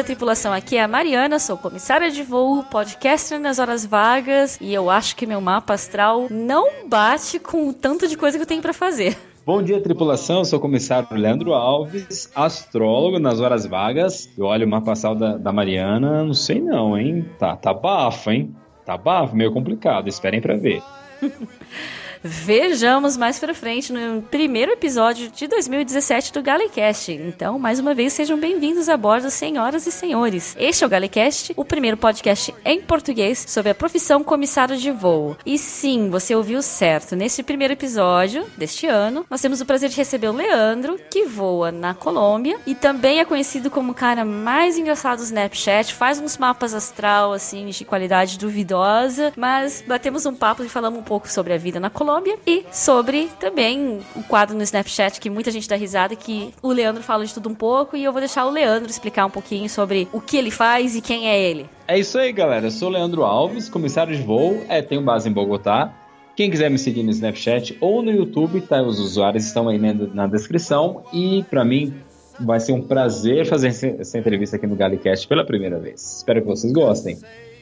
dia, tripulação. Aqui é a Mariana, sou comissária de voo, podcaster nas horas vagas e eu acho que meu mapa astral não bate com o tanto de coisa que eu tenho para fazer. Bom dia, tripulação. Eu sou o comissário Leandro Alves, astrólogo nas horas vagas. Eu olho o mapa astral da, da Mariana, não sei não, hein? Tá, tá bafo, hein? Tá bafo, meio complicado. Esperem para ver. vejamos mais pra frente no primeiro episódio de 2017 do Galecast. Então, mais uma vez, sejam bem-vindos a bordo, senhoras e senhores. Este é o Galecast, o primeiro podcast em português sobre a profissão comissário de voo. E sim, você ouviu certo. Neste primeiro episódio deste ano, nós temos o prazer de receber o Leandro, que voa na Colômbia e também é conhecido como o cara mais engraçado do Snapchat, faz uns mapas astral, assim, de qualidade duvidosa, mas batemos um papo e falamos um pouco sobre a vida na Colômbia Colômbia e sobre também o quadro no Snapchat que muita gente dá risada que o Leandro fala de tudo um pouco e eu vou deixar o Leandro explicar um pouquinho sobre o que ele faz e quem é ele. É isso aí, galera. Eu sou o Leandro Alves, comissário de voo, é, tenho base em Bogotá. Quem quiser me seguir no Snapchat ou no YouTube, tá? Os usuários estão aí na descrição. E para mim vai ser um prazer fazer essa entrevista aqui no Galicast pela primeira vez. Espero que vocês gostem.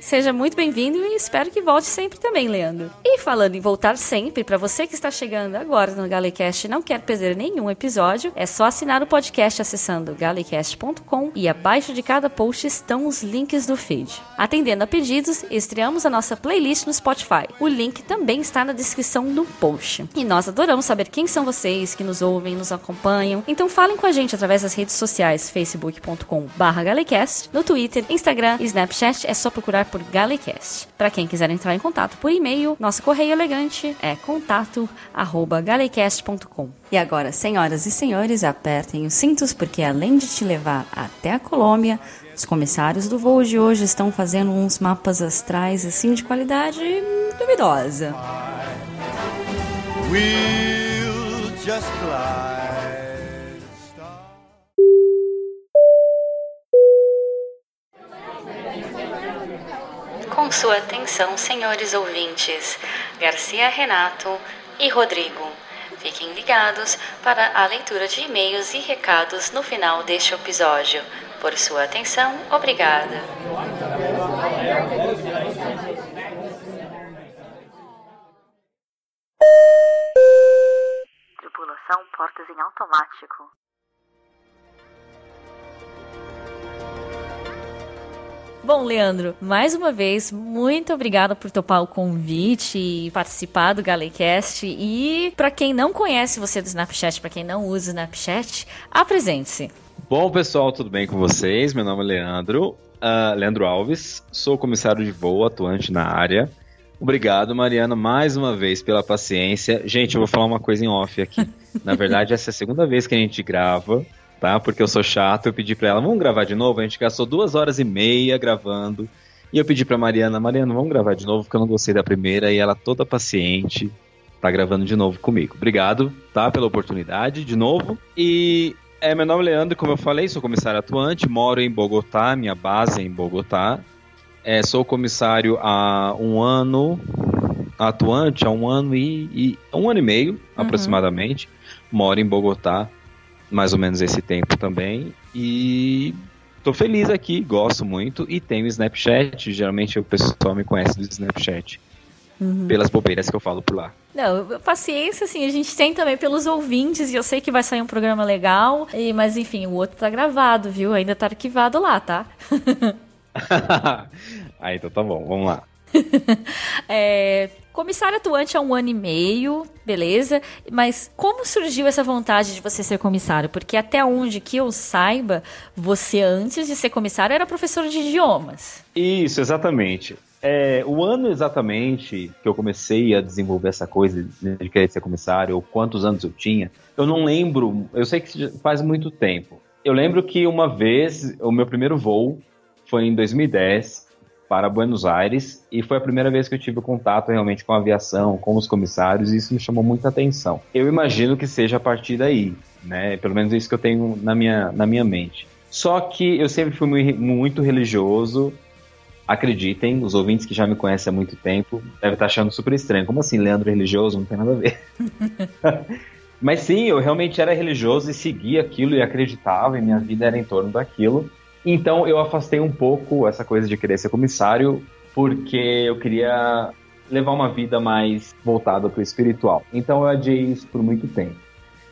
Seja muito bem-vindo e espero que volte sempre também, Leandro. E falando em voltar sempre, para você que está chegando agora no Galecast e não quer perder nenhum episódio, é só assinar o podcast acessando galecast.com e abaixo de cada post estão os links do feed. Atendendo a pedidos, estreamos a nossa playlist no Spotify. O link também está na descrição do post. E nós adoramos saber quem são vocês que nos ouvem, nos acompanham. Então falem com a gente através das redes sociais facebook.com/galecast, no Twitter, Instagram e Snapchat é só procurar por por Galecast. Para quem quiser entrar em contato por e-mail, nosso correio elegante é contato@galecast.com. E agora, senhoras e senhores, apertem os cintos porque além de te levar até a Colômbia, os comissários do voo de hoje estão fazendo uns mapas astrais assim de qualidade duvidosa. We'll Com sua atenção, senhores ouvintes, Garcia Renato e Rodrigo. Fiquem ligados para a leitura de e-mails e recados no final deste episódio. Por sua atenção, obrigada. Tripulação portas em automático. Bom, Leandro, mais uma vez, muito obrigada por topar o convite e participar do Galecast. E para quem não conhece você do Snapchat, para quem não usa o Snapchat, apresente-se. Bom, pessoal, tudo bem com vocês? Meu nome é Leandro, uh, Leandro Alves, sou comissário de voo atuante na área. Obrigado, Mariana, mais uma vez pela paciência. Gente, eu vou falar uma coisa em off aqui. Na verdade, essa é a segunda vez que a gente grava tá? Porque eu sou chato, eu pedi pra ela, vamos gravar de novo? A gente gastou duas horas e meia gravando. E eu pedi pra Mariana, Mariana, vamos gravar de novo, porque eu não gostei da primeira, e ela toda paciente, tá gravando de novo comigo. Obrigado, tá, pela oportunidade, de novo. E é, meu nome é Leandro, como eu falei, sou comissário atuante, moro em Bogotá, minha base é em Bogotá. É, sou comissário há um ano, atuante há um ano e, e um ano e meio, uhum. aproximadamente. Moro em Bogotá mais ou menos esse tempo também. E tô feliz aqui, gosto muito. E tenho Snapchat, geralmente o pessoal me conhece do Snapchat. Uhum. Pelas bobeiras que eu falo por lá. Não, paciência, assim, a gente tem também pelos ouvintes, e eu sei que vai sair um programa legal, e, mas enfim, o outro tá gravado, viu? Ainda tá arquivado lá, tá? ah, então tá bom, vamos lá. é, comissário atuante há um ano e meio, beleza. Mas como surgiu essa vontade de você ser comissário? Porque até onde que eu saiba, você antes de ser comissário era professor de idiomas. Isso, exatamente. É, o ano exatamente que eu comecei a desenvolver essa coisa de querer ser comissário, ou quantos anos eu tinha, eu não lembro. Eu sei que faz muito tempo. Eu lembro que uma vez, o meu primeiro voo foi em 2010 para Buenos Aires e foi a primeira vez que eu tive contato realmente com a aviação, com os comissários, e isso me chamou muita atenção. Eu imagino que seja a partir daí, né? Pelo menos isso que eu tenho na minha, na minha mente. Só que eu sempre fui muito religioso. Acreditem, os ouvintes que já me conhecem há muito tempo devem estar achando super estranho. Como assim, Leandro religioso? Não tem nada a ver. Mas sim, eu realmente era religioso e seguia aquilo e acreditava, e minha vida era em torno daquilo. Então eu afastei um pouco essa coisa de querer ser comissário, porque eu queria levar uma vida mais voltada para o espiritual. Então eu adiei isso por muito tempo.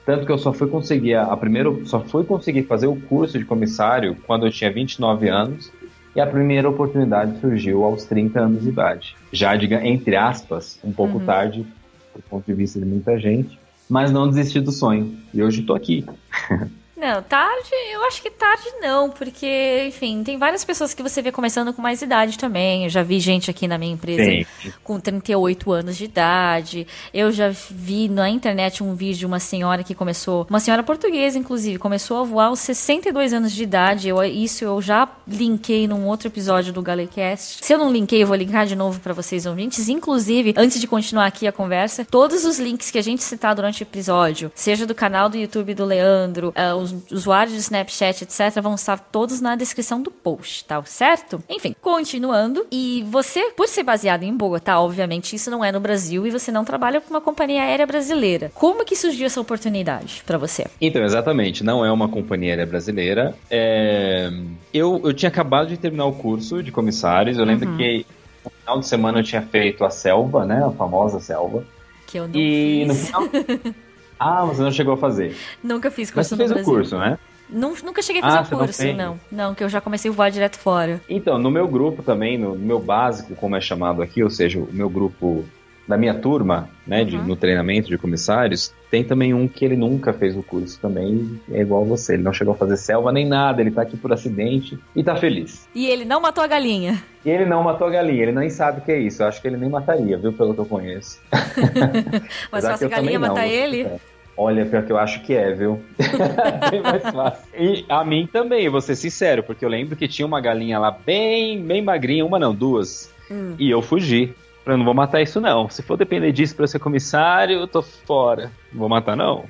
Tanto que eu só fui conseguir a, a primeiro, só fui conseguir fazer o curso de comissário quando eu tinha 29 anos e a primeira oportunidade surgiu aos 30 anos de idade. Já diga entre aspas, um pouco uhum. tarde, do ponto de vista de muita gente, mas não desisti do sonho. E hoje estou aqui. Não, tarde, eu acho que tarde não, porque, enfim, tem várias pessoas que você vê começando com mais idade também. Eu já vi gente aqui na minha empresa Sim. com 38 anos de idade. Eu já vi na internet um vídeo de uma senhora que começou, uma senhora portuguesa, inclusive, começou a voar aos 62 anos de idade. Eu, isso eu já linkei num outro episódio do Galecast. Se eu não linkei, eu vou linkar de novo para vocês ouvintes. Inclusive, antes de continuar aqui a conversa, todos os links que a gente citar durante o episódio, seja do canal do YouTube do Leandro, uh, os usuários de Snapchat, etc., vão estar todos na descrição do post, tá certo? Enfim, continuando. E você, por ser baseado em Bogotá, obviamente isso não é no Brasil e você não trabalha com uma companhia aérea brasileira. Como que surgiu essa oportunidade para você? Então, exatamente, não é uma companhia aérea brasileira. É... Eu, eu tinha acabado de terminar o curso de comissários. Eu lembro uhum. que no final de semana eu tinha feito a selva, né? A famosa selva. Que eu não e fiz. no final. Ah, você não chegou a fazer. Nunca fiz curso Mas você fez o curso, né? nunca cheguei a fazer ah, curso, não, não, não. que eu já comecei a voar direto fora. Então, no meu grupo também, no meu básico, como é chamado aqui, ou seja, o meu grupo da minha turma, né, de, uhum. no treinamento de comissários, tem também um que ele nunca fez o curso também, é igual você, ele não chegou a fazer selva nem nada, ele tá aqui por acidente e tá feliz. E ele não matou a galinha. E ele não matou a galinha, ele nem sabe o que é isso, eu acho que ele nem mataria, viu, pelo que eu conheço. Mas se a galinha matar ele... É. Olha, pior que eu acho que é, viu? bem mais fácil. E a mim também, vou ser sincero, porque eu lembro que tinha uma galinha lá bem, bem magrinha, uma não, duas. Hum. E eu fugi. Eu não vou matar isso, não. Se for depender disso pra eu ser comissário, eu tô fora. Não vou matar, não.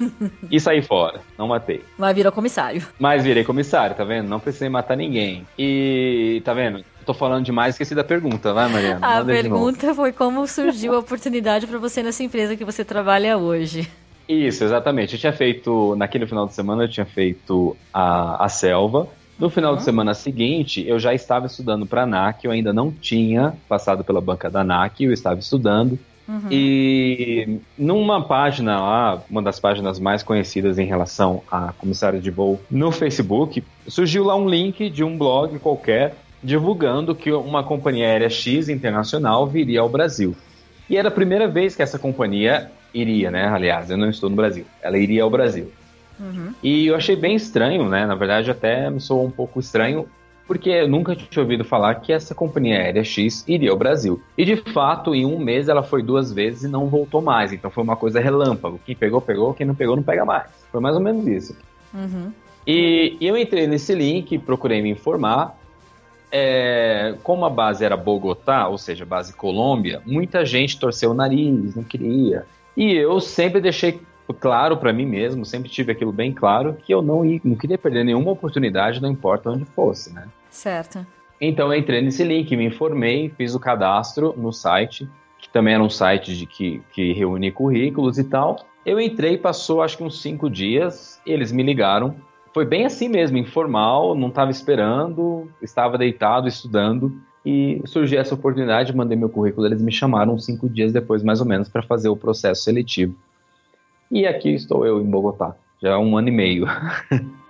e saí fora. Não matei. Mas virou comissário. Mas virei comissário, tá vendo? Não precisei matar ninguém. E, tá vendo? Tô falando demais, esqueci da pergunta, vai, Mariana? A pergunta foi como surgiu a oportunidade para você nessa empresa que você trabalha hoje. Isso, exatamente. Eu tinha feito, naquele final de semana, eu tinha feito a, a selva. No final uhum. de semana seguinte, eu já estava estudando para a ANAC, eu ainda não tinha passado pela banca da ANAC, eu estava estudando. Uhum. E numa página lá, uma das páginas mais conhecidas em relação a comissário de voo no Facebook, surgiu lá um link de um blog qualquer divulgando que uma companhia aérea X internacional viria ao Brasil. E era a primeira vez que essa companhia iria, né? Aliás, eu não estou no Brasil. Ela iria ao Brasil. Uhum. E eu achei bem estranho, né? Na verdade, até me soou um pouco estranho, porque eu nunca tinha ouvido falar que essa companhia aérea X iria ao Brasil. E de fato, em um mês ela foi duas vezes e não voltou mais. Então foi uma coisa relâmpago. Quem pegou, pegou. Quem não pegou, não pega mais. Foi mais ou menos isso. Uhum. E eu entrei nesse link, procurei me informar. É, como a base era Bogotá, ou seja, base Colômbia, muita gente torceu o nariz, não queria. E eu sempre deixei claro para mim mesmo, sempre tive aquilo bem claro, que eu não, ia, não queria perder nenhuma oportunidade, não importa onde fosse, né? Certo. Então eu entrei nesse link, me informei, fiz o cadastro no site, que também era um site de que, que reúne currículos e tal. Eu entrei, passou acho que uns cinco dias, eles me ligaram. Foi bem assim mesmo, informal, não estava esperando, estava deitado, estudando. E surgiu essa oportunidade, mandei meu currículo, eles me chamaram cinco dias depois, mais ou menos, para fazer o processo seletivo. E aqui estou eu em Bogotá, já há um ano e meio.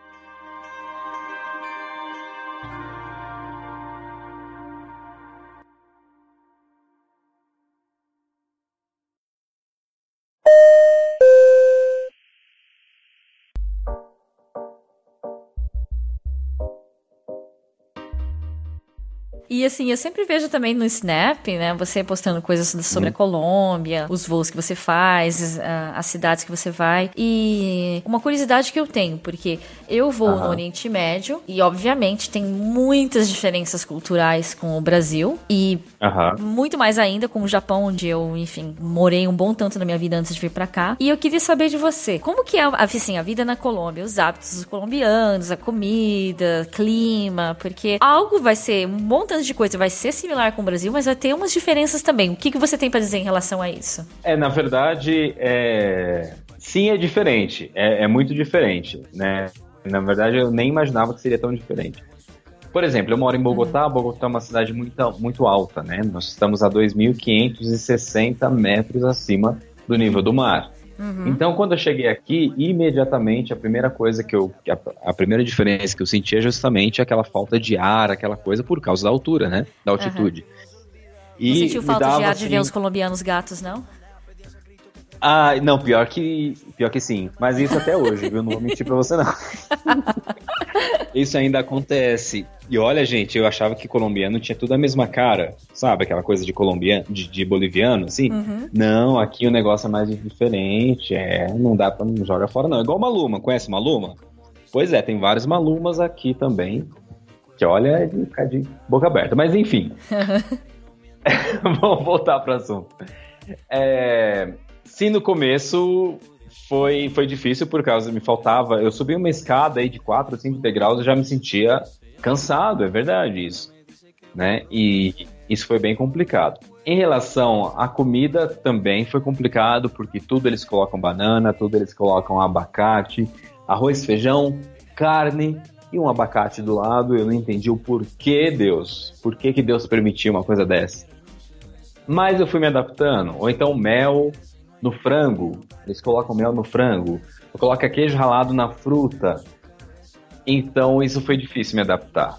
E assim, eu sempre vejo também no Snap, né, você postando coisas sobre a Colômbia, os voos que você faz, as cidades que você vai. E uma curiosidade que eu tenho, porque eu vou uhum. no Oriente Médio e, obviamente, tem muitas diferenças culturais com o Brasil e uhum. muito mais ainda com o Japão, onde eu, enfim, morei um bom tanto na minha vida antes de vir para cá. E eu queria saber de você, como que é assim, a vida na Colômbia, os hábitos dos colombianos, a comida, clima, porque algo vai ser um bom tanto de coisa vai ser similar com o Brasil, mas vai ter umas diferenças também. O que, que você tem para dizer em relação a isso? É, na verdade, é... sim, é diferente. É, é muito diferente, né? Na verdade, eu nem imaginava que seria tão diferente. Por exemplo, eu moro em Bogotá, uhum. Bogotá é uma cidade muito, muito alta, né? Nós estamos a 2.560 metros acima do nível do mar. Uhum. Então, quando eu cheguei aqui, imediatamente a primeira coisa que eu. A, a, primeira diferença que eu senti é justamente aquela falta de ar, aquela coisa por causa da altura, né? Da altitude. Uhum. E não sentiu falta de ar assim, de ver os colombianos gatos, não? Ah, não, pior que, pior que sim. Mas isso até hoje, viu? Não vou mentir pra você, não. isso ainda acontece. E olha, gente, eu achava que colombiano tinha tudo a mesma cara. Sabe? Aquela coisa de colombiano, de, de boliviano, assim. Uhum. Não, aqui o negócio é mais diferente. É, não dá pra não jogar fora, não. É igual Maluma. Conhece Maluma? Pois é, tem vários Malumas aqui também. Que olha, é de ficar de boca aberta. Mas enfim. Vamos voltar para o assunto. É, Sim, no começo foi, foi difícil por causa me faltava. Eu subi uma escada aí de 4 ou 5 degraus e já me sentia cansado, é verdade isso. Né? E isso foi bem complicado. Em relação à comida, também foi complicado, porque tudo eles colocam banana, tudo eles colocam abacate, arroz, feijão, carne e um abacate do lado. Eu não entendi o porquê, Deus. Por que, que Deus permitiu uma coisa dessa? Mas eu fui me adaptando. Ou então mel, no frango, eles colocam mel no frango, coloca queijo ralado na fruta. Então isso foi difícil me adaptar.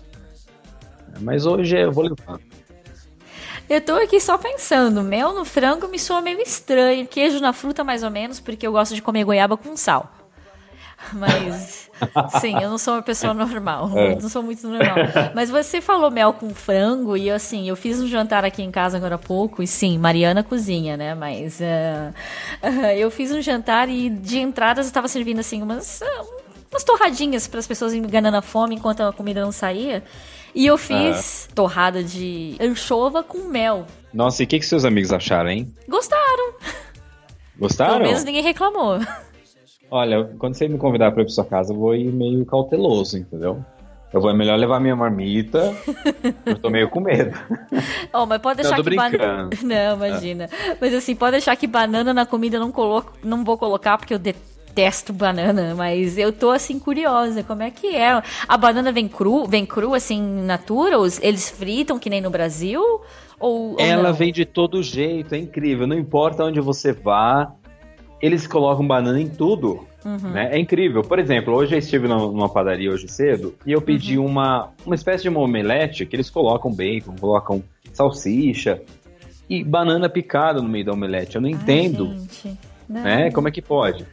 Mas hoje eu vou levando. Eu tô aqui só pensando, mel no frango me soa meio estranho, queijo na fruta mais ou menos, porque eu gosto de comer goiaba com sal. Mas, sim, eu não sou uma pessoa normal. É. Não sou muito normal. Mas você falou mel com frango e, assim, eu fiz um jantar aqui em casa agora há pouco. E, sim, Mariana cozinha, né? Mas uh, uh, eu fiz um jantar e, de entradas, eu estava servindo, assim, umas, umas torradinhas para as pessoas enganando a fome enquanto a comida não saía. E eu fiz torrada de anchova com mel. Nossa, e o que, que seus amigos acharam, hein? Gostaram. Gostaram? Pelo menos ninguém reclamou. Olha, quando você me convidar para ir pra sua casa, eu vou ir meio cauteloso, entendeu? Eu vou é melhor levar minha marmita. eu tô meio com medo. Oh, mas pode deixar não, que banana. Não, imagina. É. Mas assim, pode deixar que banana na comida eu não coloco, não vou colocar porque eu detesto banana, mas eu tô assim curiosa, como é que é? A banana vem cru, vem cru assim natura, eles fritam que nem no Brasil? Ou, ou Ela não? vem de todo jeito, é incrível, não importa onde você vá, eles colocam banana em tudo. Uhum. Né? É incrível. Por exemplo, hoje eu estive numa padaria hoje cedo e eu pedi uhum. uma, uma espécie de uma omelete que eles colocam bacon, colocam salsicha e banana picada no meio da omelete. Eu não Ai, entendo. Né? Como é que pode?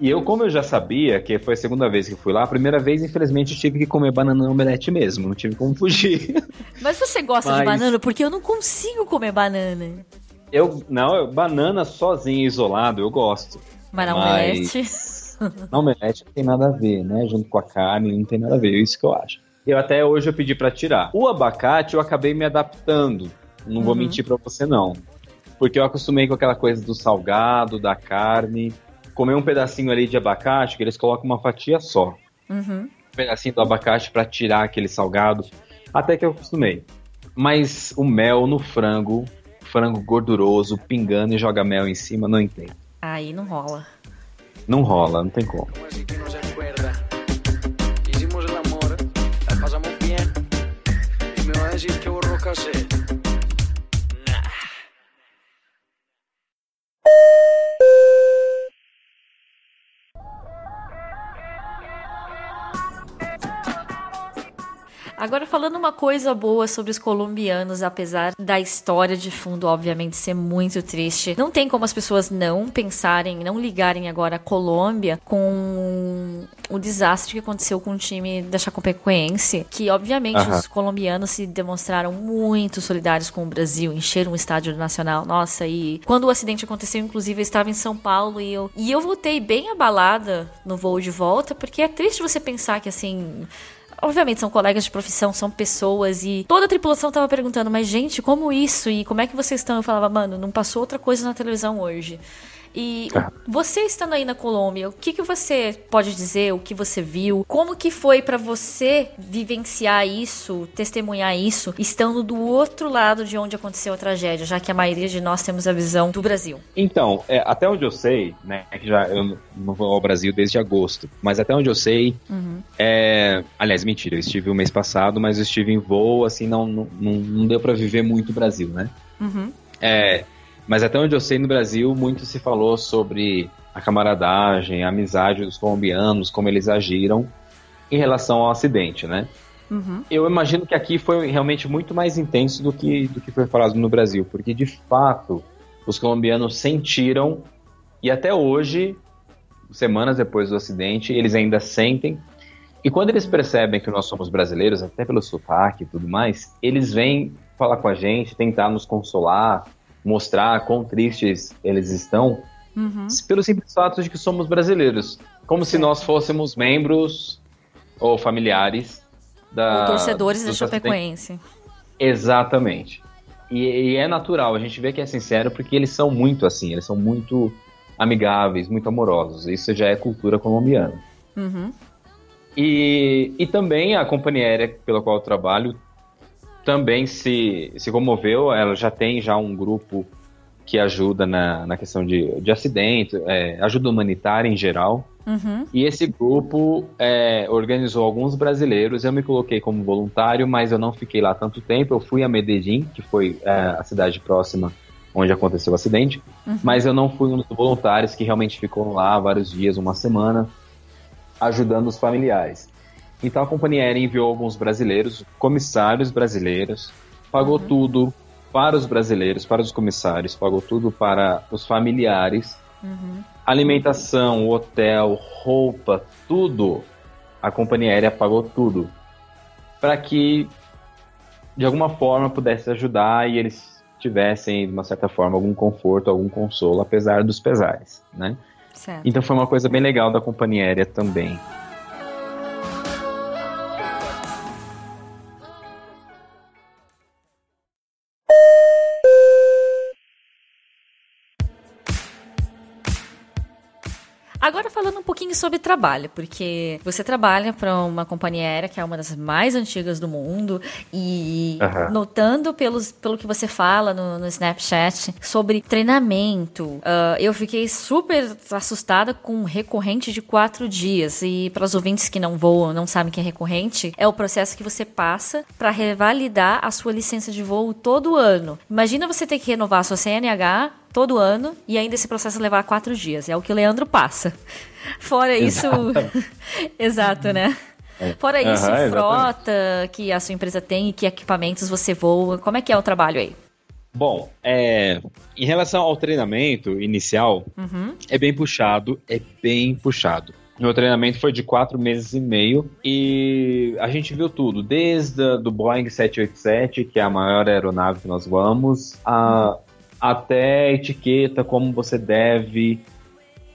E eu, como eu já sabia, que foi a segunda vez que fui lá, a primeira vez, infelizmente, eu tive que comer banana no omelete mesmo, não tive como fugir. Mas você gosta Mas... de banana? Porque eu não consigo comer banana. Eu, não, eu, banana sozinho, isolado, eu gosto. Mas na omelete? Na omelete não tem nada a ver, né? Junto com a carne, não tem nada a ver, é isso que eu acho. Eu até hoje eu pedi para tirar. O abacate eu acabei me adaptando. Não uhum. vou mentir para você não. Porque eu acostumei com aquela coisa do salgado, da carne. Comer um pedacinho ali de abacate, que eles colocam uma fatia só. Uhum. Um pedacinho do abacate para tirar aquele salgado. Até que eu acostumei. Mas o mel no frango frango gorduroso, pingando e joga mel em cima, não entendo. Aí não rola. Não rola, não tem como. Agora, falando uma coisa boa sobre os colombianos, apesar da história de fundo, obviamente, ser muito triste, não tem como as pessoas não pensarem, não ligarem agora a Colômbia com o desastre que aconteceu com o time da Chapecoense, que obviamente os colombianos se demonstraram muito solidários com o Brasil, encheram o estádio nacional. Nossa, e quando o acidente aconteceu, inclusive, eu estava em São Paulo e eu, e eu voltei bem abalada no voo de volta, porque é triste você pensar que assim obviamente são colegas de profissão, são pessoas e toda a tripulação tava perguntando, mas gente, como isso e como é que vocês estão? Eu falava, mano, não passou outra coisa na televisão hoje. E ah. você estando aí na Colômbia, o que, que você pode dizer, o que você viu? Como que foi para você vivenciar isso, testemunhar isso, estando do outro lado de onde aconteceu a tragédia, já que a maioria de nós temos a visão do Brasil? Então, é, até onde eu sei, né, que já eu não vou ao Brasil desde agosto, mas até onde eu sei, uhum. é, aliás, mentira, eu estive o mês passado, mas eu estive em voo, assim, não, não, não deu para viver muito o Brasil, né? Uhum. É, mas até onde eu sei, no Brasil, muito se falou sobre a camaradagem, a amizade dos colombianos, como eles agiram em relação ao acidente, né? Uhum. Eu imagino que aqui foi realmente muito mais intenso do que, do que foi falado no Brasil, porque de fato os colombianos sentiram, e até hoje, semanas depois do acidente, eles ainda sentem. E quando eles percebem que nós somos brasileiros, até pelo sotaque e tudo mais, eles vêm falar com a gente, tentar nos consolar, mostrar quão tristes eles estão, uhum. pelo simples fato de que somos brasileiros. Como se nós fôssemos membros ou familiares da. Ou torcedores da Chapecoense. Exatamente. E, e, é natural, a gente vê que é sincero porque eles são muito assim, eles são muito amigáveis, muito amorosos. Isso já é cultura colombiana. Uhum. E, e também a companhia aérea pela qual eu trabalho também se, se comoveu. Ela já tem já um grupo que ajuda na, na questão de, de acidente, é, ajuda humanitária em geral. Uhum. E esse grupo é, organizou alguns brasileiros. Eu me coloquei como voluntário, mas eu não fiquei lá tanto tempo. Eu fui a Medellín, que foi é, a cidade próxima onde aconteceu o acidente, uhum. mas eu não fui um dos voluntários que realmente ficou lá vários dias, uma semana, ajudando os familiares. Então a companhia aérea enviou alguns brasileiros, comissários brasileiros, pagou uhum. tudo para os brasileiros, para os comissários, pagou tudo para os familiares. Uhum. Alimentação, hotel, roupa, tudo. A companhia aérea pagou tudo. Para que, de alguma forma, pudesse ajudar e eles tivessem, de uma certa forma, algum conforto, algum consolo, apesar dos pesares, né? Certo. Então foi uma coisa bem legal da companhia aérea também. Pouquinho sobre trabalho, porque você trabalha para uma companhia aérea que é uma das mais antigas do mundo e uhum. notando pelos, pelo que você fala no, no Snapchat sobre treinamento, uh, eu fiquei super assustada com um recorrente de quatro dias e para os ouvintes que não voam, não sabem que é recorrente, é o processo que você passa para revalidar a sua licença de voo todo ano. Imagina você ter que renovar a sua CNH todo ano e ainda esse processo levar quatro dias. É o que o Leandro passa. Fora isso. Exato, né? É. Fora isso, frota que a sua empresa tem e que equipamentos você voa. Como é que é o trabalho aí? Bom, é, em relação ao treinamento inicial, uhum. é bem puxado, é bem puxado. Meu treinamento foi de quatro meses e meio e a gente viu tudo, desde a, do Boeing 787, que é a maior aeronave que nós voamos, a, até etiqueta, como você deve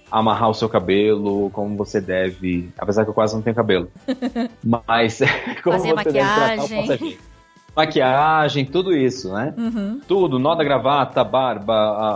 amarrar o seu cabelo, como você deve. Apesar que eu quase não tenho cabelo. Mas como Fazer você maquiagem. deve tratar o Maquiagem, tudo isso, né? Uhum. Tudo, nó da gravata, barba, a,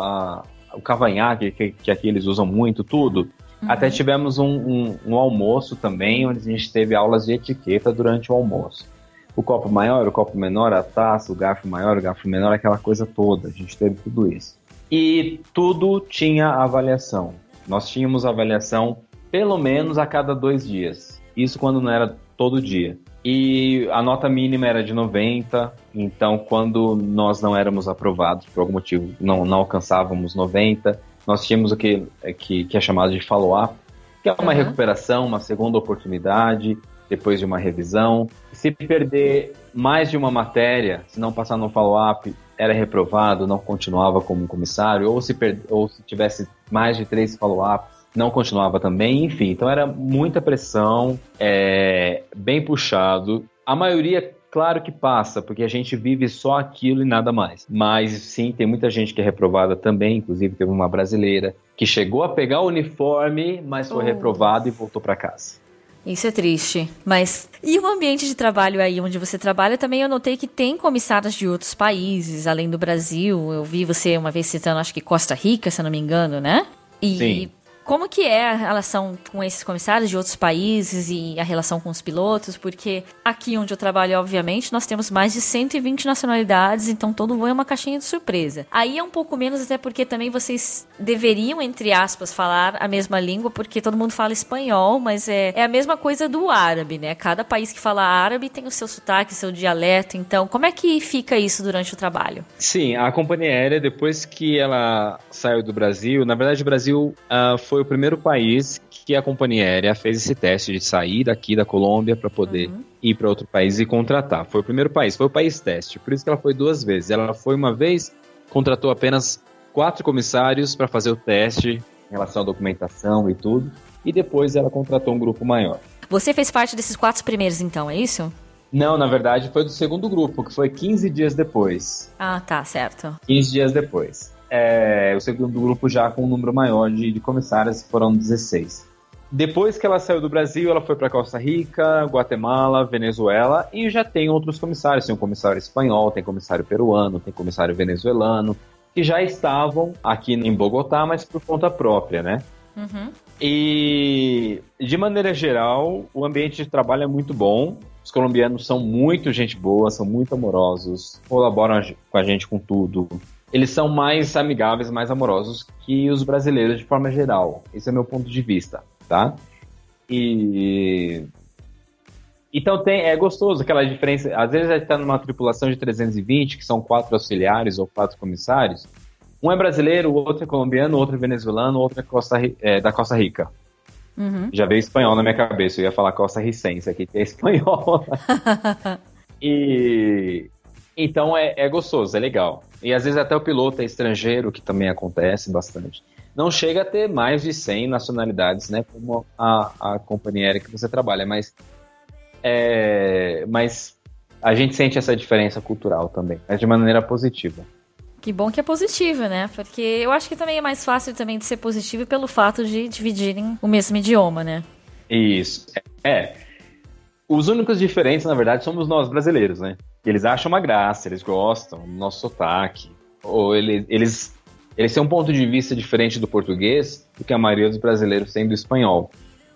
a, o cavanhaque, que, que aqui eles usam muito, tudo. Uhum. Até tivemos um, um, um almoço também, onde a gente teve aulas de etiqueta durante o almoço o copo maior, o copo menor, a taça, o garfo maior, o garfo menor, aquela coisa toda. A gente teve tudo isso. E tudo tinha avaliação. Nós tínhamos avaliação pelo menos a cada dois dias. Isso quando não era todo dia. E a nota mínima era de 90, então quando nós não éramos aprovados, por algum motivo, não, não alcançávamos 90, nós tínhamos o que, que, que é chamado de follow-up, que é uma uhum. recuperação, uma segunda oportunidade, depois de uma revisão. Se perder mais de uma matéria, se não passar no follow-up, era reprovado, não continuava como comissário, ou se, ou se tivesse mais de três follow-ups, não continuava também, enfim. Então era muita pressão, é, bem puxado. A maioria, claro que passa, porque a gente vive só aquilo e nada mais. Mas sim, tem muita gente que é reprovada também, inclusive teve uma brasileira que chegou a pegar o uniforme, mas foi oh. reprovada e voltou para casa. Isso é triste. Mas e o ambiente de trabalho aí onde você trabalha? Também eu notei que tem comissários de outros países, além do Brasil. Eu vi você uma vez citando, acho que Costa Rica, se eu não me engano, né? E Sim. Como que é a relação com esses comissários de outros países e a relação com os pilotos? Porque aqui onde eu trabalho, obviamente, nós temos mais de 120 nacionalidades, então todo voo é uma caixinha de surpresa. Aí é um pouco menos, até porque também vocês deveriam, entre aspas, falar a mesma língua, porque todo mundo fala espanhol, mas é, é a mesma coisa do árabe, né? Cada país que fala árabe tem o seu sotaque, seu dialeto. Então, como é que fica isso durante o trabalho? Sim, a companhia aérea, depois que ela saiu do Brasil, na verdade, o Brasil uh, foi o primeiro país que a companhia aérea fez esse teste de sair daqui da Colômbia para poder uhum. ir para outro país e contratar. Foi o primeiro país, foi o país teste. Por isso que ela foi duas vezes. Ela foi uma vez, contratou apenas quatro comissários para fazer o teste em relação à documentação e tudo, e depois ela contratou um grupo maior. Você fez parte desses quatro primeiros, então, é isso? Não, na verdade foi do segundo grupo, que foi 15 dias depois. Ah, tá, certo. 15 dias depois é, o segundo grupo já com um número maior de, de comissárias, foram 16. Depois que ela saiu do Brasil, ela foi para Costa Rica, Guatemala, Venezuela e já tem outros comissários. Tem um comissário espanhol, tem comissário peruano, tem comissário venezuelano, que já estavam aqui em Bogotá, mas por conta própria, né? Uhum. E de maneira geral, o ambiente de trabalho é muito bom. Os colombianos são muito gente boa, são muito amorosos, colaboram com a gente com tudo eles são mais amigáveis, mais amorosos que os brasileiros de forma geral. Esse é meu ponto de vista, tá? E então tem, é gostoso aquela diferença. Às vezes a gente está numa tripulação de 320, que são quatro auxiliares ou quatro comissários. Um é brasileiro, o outro é colombiano, o outro é venezuelano, o outro é, Costa, é da Costa Rica. Uhum. Já veio espanhol na minha cabeça, eu ia falar Costa Ricense aqui, que é espanhol. e então é, é gostoso, é legal. E às vezes até o piloto é estrangeiro, que também acontece bastante. Não chega a ter mais de 100 nacionalidades, né? Como a, a companhia aérea que você trabalha, mas, é, mas a gente sente essa diferença cultural também, mas de maneira positiva. Que bom que é positivo, né? Porque eu acho que também é mais fácil também de ser positivo pelo fato de dividirem o mesmo idioma, né? Isso. É. Os únicos diferentes, na verdade, somos nós brasileiros, né? Eles acham uma graça, eles gostam do nosso sotaque. Ou eles, eles, eles têm um ponto de vista diferente do português do que a maioria dos brasileiros tem do espanhol.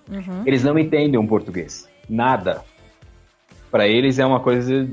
Uhum. Eles não entendem o português. Nada. Para eles é uma coisa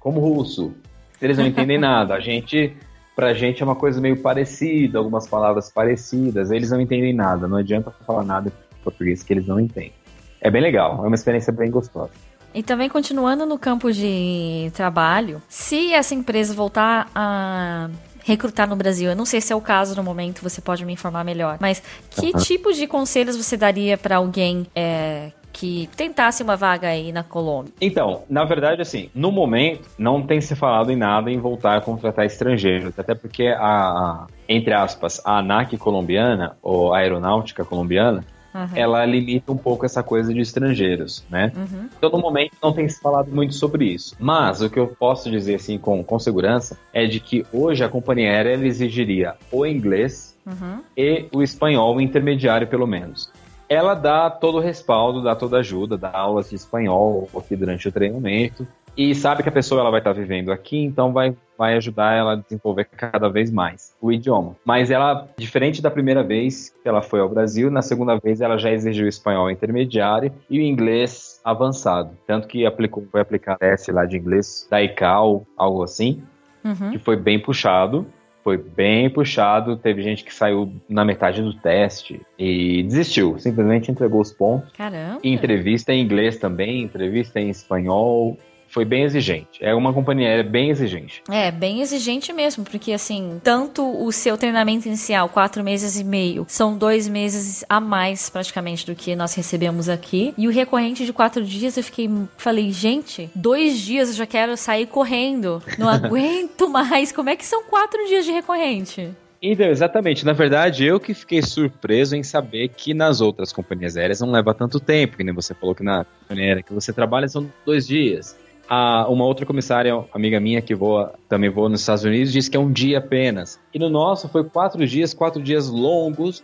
como russo. Eles não entendem nada. A gente, pra gente é uma coisa meio parecida, algumas palavras parecidas. Eles não entendem nada. Não adianta falar nada em português que eles não entendem. É bem legal, é uma experiência bem gostosa. E também continuando no campo de trabalho, se essa empresa voltar a recrutar no Brasil, eu não sei se é o caso no momento, você pode me informar melhor, mas que uhum. tipo de conselhos você daria para alguém é, que tentasse uma vaga aí na Colômbia? Então, na verdade, assim, no momento não tem se falado em nada em voltar a contratar estrangeiros, até porque a, entre aspas, a ANAC colombiana, ou a aeronáutica colombiana, Uhum. ela limita um pouco essa coisa de estrangeiros, né? Uhum. Então, no momento, não tem se falado muito sobre isso. Mas, o que eu posso dizer, assim, com, com segurança, é de que hoje a companhia aérea exigiria o inglês uhum. e o espanhol intermediário, pelo menos. Ela dá todo o respaldo, dá toda a ajuda, dá aulas de espanhol aqui durante o treinamento, e sabe que a pessoa ela vai estar vivendo aqui, então vai, vai ajudar ela a desenvolver cada vez mais o idioma. Mas ela, diferente da primeira vez que ela foi ao Brasil, na segunda vez ela já exigiu o espanhol intermediário e o inglês avançado. Tanto que aplicou, foi aplicar teste lá de inglês da ICAO, algo assim, uhum. que foi bem puxado. Foi bem puxado, teve gente que saiu na metade do teste e desistiu, simplesmente entregou os pontos. Caramba! Entrevista em inglês também, entrevista em espanhol, foi bem exigente. É uma companhia aérea bem exigente. É, bem exigente mesmo, porque assim, tanto o seu treinamento inicial, quatro meses e meio, são dois meses a mais praticamente do que nós recebemos aqui. E o recorrente de quatro dias, eu fiquei, falei, gente, dois dias eu já quero sair correndo. Não aguento mais. Como é que são quatro dias de recorrente? Então, exatamente. Na verdade, eu que fiquei surpreso em saber que nas outras companhias aéreas não leva tanto tempo, que nem você falou que na companhia aérea que você trabalha são dois dias. A, uma outra comissária, amiga minha, que voa, também voa nos Estados Unidos, disse que é um dia apenas. E no nosso foi quatro dias, quatro dias longos,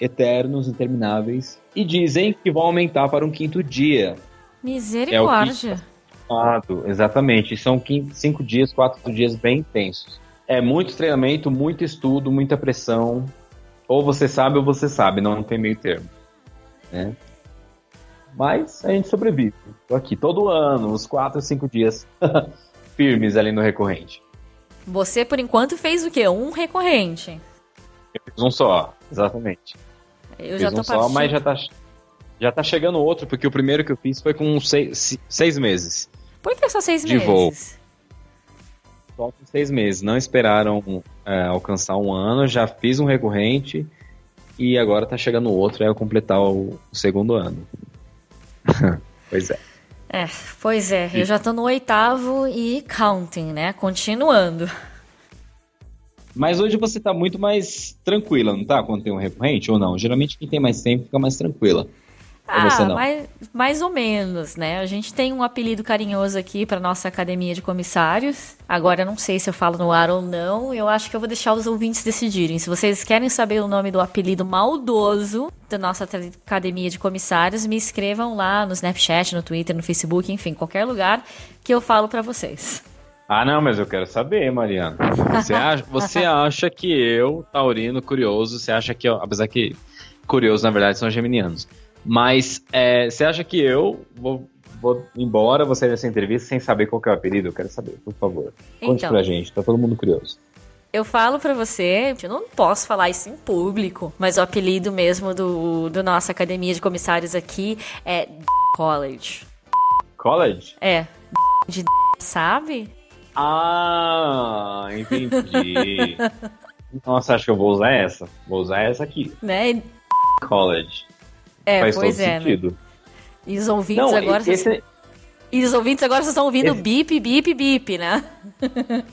eternos, intermináveis. E dizem que vão aumentar para um quinto dia. Misericórdia. É exatamente. São cinco dias, quatro dias bem intensos. É muito treinamento, muito estudo, muita pressão. Ou você sabe ou você sabe, não tem meio termo. Né? Mas a gente sobrevive. Tô aqui todo ano, uns 4, 5 dias firmes ali no recorrente. Você, por enquanto, fez o quê? Um recorrente. Eu fiz um só, exatamente. Eu fiz já tô um só, mas já tá, já tá chegando outro, porque o primeiro que eu fiz foi com seis, seis meses. Por que só seis de meses? voo. Só com seis meses. Não esperaram é, alcançar um ano, já fiz um recorrente e agora tá chegando outro, é eu completar o, o segundo ano. pois é. É, pois é, eu já tô no oitavo e counting, né? Continuando. Mas hoje você tá muito mais tranquila, não tá? Quando tem um recorrente ou não? Geralmente quem tem mais tempo fica mais tranquila. Ah, mais, mais ou menos, né? A gente tem um apelido carinhoso aqui para nossa academia de comissários. Agora eu não sei se eu falo no ar ou não. Eu acho que eu vou deixar os ouvintes decidirem. Se vocês querem saber o nome do apelido maldoso da nossa academia de comissários, me escrevam lá no Snapchat, no Twitter, no Facebook, enfim, qualquer lugar que eu falo para vocês. Ah, não, mas eu quero saber, Mariana. Você acha, você acha que eu, taurino, curioso, você acha que eu, apesar que curioso, na verdade, são geminianos. Mas é, você acha que eu vou, vou embora, vou sair dessa entrevista sem saber qual que é o apelido? Eu quero saber, por favor. Conte Então. pra gente, tá todo mundo curioso. Eu falo pra você, eu não posso falar isso em público, mas o apelido mesmo do, do nossa academia de comissários aqui é College. College? É, de sabe? Ah, entendi. Nossa, acho que eu vou usar essa. Vou usar essa aqui. Né? College. É, Faz pois todo é. né? sentido. E os ouvintes Não, agora. esse, E os ouvintes agora vocês estão ouvindo Esse- bip, bip, bip, né?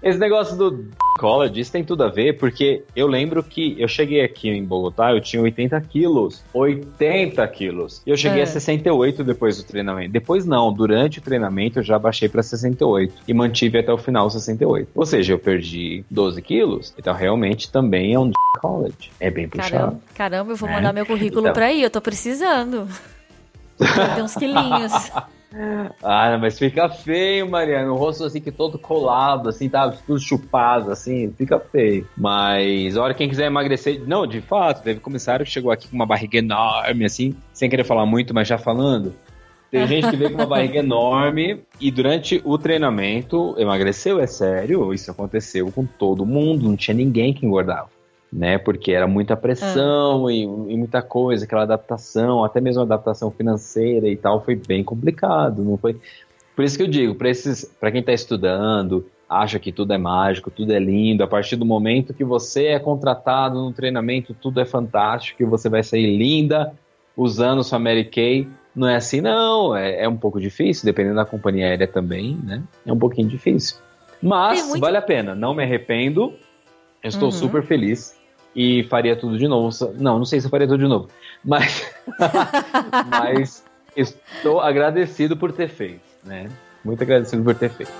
Esse negócio do college, isso tem tudo a ver, porque eu lembro que eu cheguei aqui em Bogotá, eu tinha 80 quilos. 80 quilos. E eu cheguei É. a 68 depois do treinamento. Depois não, durante o treinamento eu já baixei pra 68. E mantive até o final 68. Ou seja, eu perdi 12 quilos. Então realmente também é um college. É bem puxado. Caramba, caramba, eu vou É. mandar meu currículo Então. pra aí, eu tô precisando. Perder uns quilinhos. Ah, mas fica feio, Mariana. O rosto assim que todo colado, assim, tá tudo chupado, assim, fica feio. Mas, olha, quem quiser emagrecer. Não, de fato, teve comissário que chegou aqui com uma barriga enorme, assim, sem querer falar muito, mas já falando. Tem gente que veio com uma barriga enorme e durante o treinamento emagreceu, é sério. Isso aconteceu com todo mundo, não tinha ninguém que engordava. Né, porque era muita pressão e, e muita coisa, aquela adaptação, até mesmo a adaptação financeira e tal, foi bem complicado. Não foi. Por isso que eu digo, para esses, para quem está estudando, acha que tudo é mágico, tudo é lindo, a partir do momento que você é contratado no treinamento, tudo é fantástico, e você vai sair linda usando sua Mary Kay. Não é assim, não. É, é um pouco difícil, dependendo da companhia aérea também, né? É um pouquinho difícil. Mas muito- vale a pena, não me arrependo. Eu estou Uhum. super feliz e faria tudo de novo. Não, não sei se eu faria tudo de novo, mas, mas estou agradecido por ter feito, né? Muito agradecido por ter feito.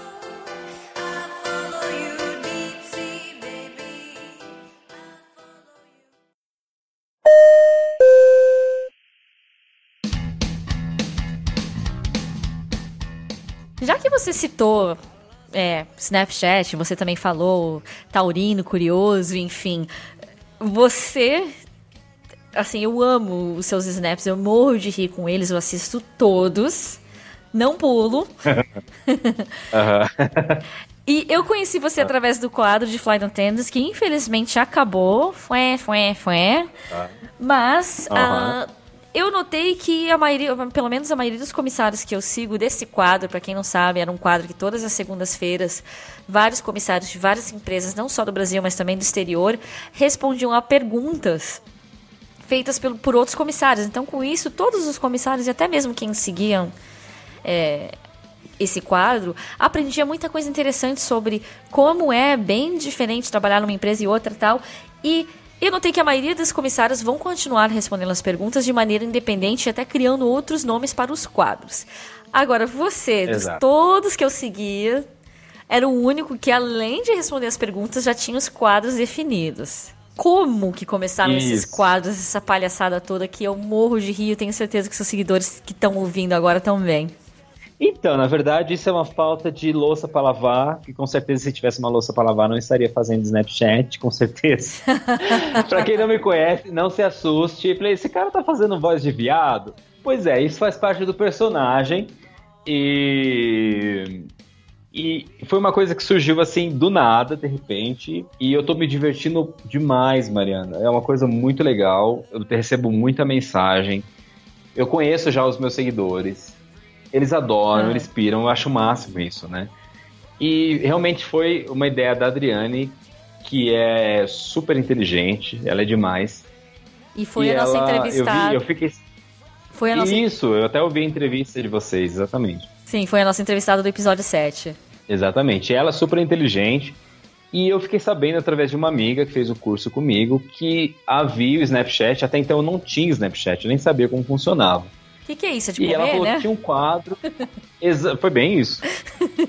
Já que você citou é, Snapchat, você também falou taurino, curioso, enfim. Você. Assim, eu amo os seus snaps, eu morro de rir com eles, eu assisto todos. Não pulo. E eu conheci você através do quadro de Flight Attendants, que infelizmente acabou. Fué, fué, fué. Mas ah, eu notei que a maioria, pelo menos a maioria dos comissários que eu sigo desse quadro, para quem não sabe, era um quadro que todas as segundas-feiras vários comissários de várias empresas, não só do Brasil, mas também do exterior, respondiam a perguntas feitas pelo, por outros comissários. Então, com isso, todos os comissários e até mesmo quem seguiam é, esse quadro, aprendia muita coisa interessante sobre como é bem diferente trabalhar numa empresa e outra tal. E eu notei que a maioria dos comissários vão continuar respondendo as perguntas de maneira independente e até criando outros nomes para os quadros. Agora, você, dos Exato. todos que eu seguia, era o único que, além de responder as perguntas, já tinha os quadros definidos. Como que começaram esses Isso. quadros, essa palhaçada toda que eu morro de rir, eu tenho certeza que seus seguidores que estão ouvindo agora também. Então, na verdade, isso é uma falta de louça para lavar, que com certeza se tivesse uma louça para lavar não estaria fazendo Snapchat, com certeza. Pra quem não me conhece, não se assuste. Falei, esse cara tá fazendo voz de viado? Pois é, isso faz parte do personagem e e foi uma coisa que surgiu assim do nada, de repente, e eu tô me divertindo demais, Mariana. É uma coisa muito legal. Eu recebo muita mensagem. Eu conheço já os meus seguidores. Eles adoram, Ah. eles piram, eu acho o máximo isso, né? E realmente foi uma ideia da Adriane, que é super inteligente, ela é demais. E foi e a nossa ela, entrevistada. Eu, vi, eu fiquei. Foi a nossa... Isso, eu até ouvi a entrevista de vocês, exatamente. Sim, foi a nossa entrevistada do episódio 7. Exatamente. Ela é super inteligente. E eu fiquei sabendo através de uma amiga que fez o curso comigo que havia o Snapchat. Até então eu não tinha Snapchat, eu nem sabia como funcionava. O que, que é isso? É de e ela comer, falou né? que tinha um quadro. Foi bem isso.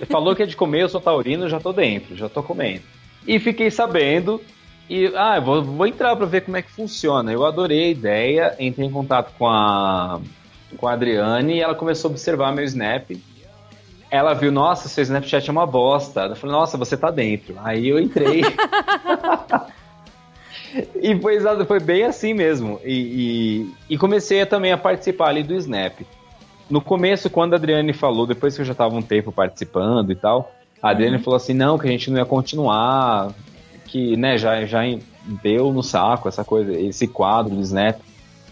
falou que é de comer, eu sou taurino, já tô dentro, já tô comendo. E fiquei sabendo. E, ah, vou, vou entrar pra ver como é que funciona. Eu adorei a ideia, entrei em contato com a, com a Adriane e ela começou a observar meu Snap. Ela viu, nossa, seu Snapchat é uma bosta. Eu falei, nossa, você tá dentro. Aí eu entrei. e foi, exato, foi bem assim mesmo. E, e, e comecei a, também a participar ali do Snap. No começo, quando a Adriane falou, depois que eu já estava um tempo participando e tal, a Adriane falou assim, não, que a gente não ia continuar, que né, já, já deu no saco essa coisa, esse quadro do Snap.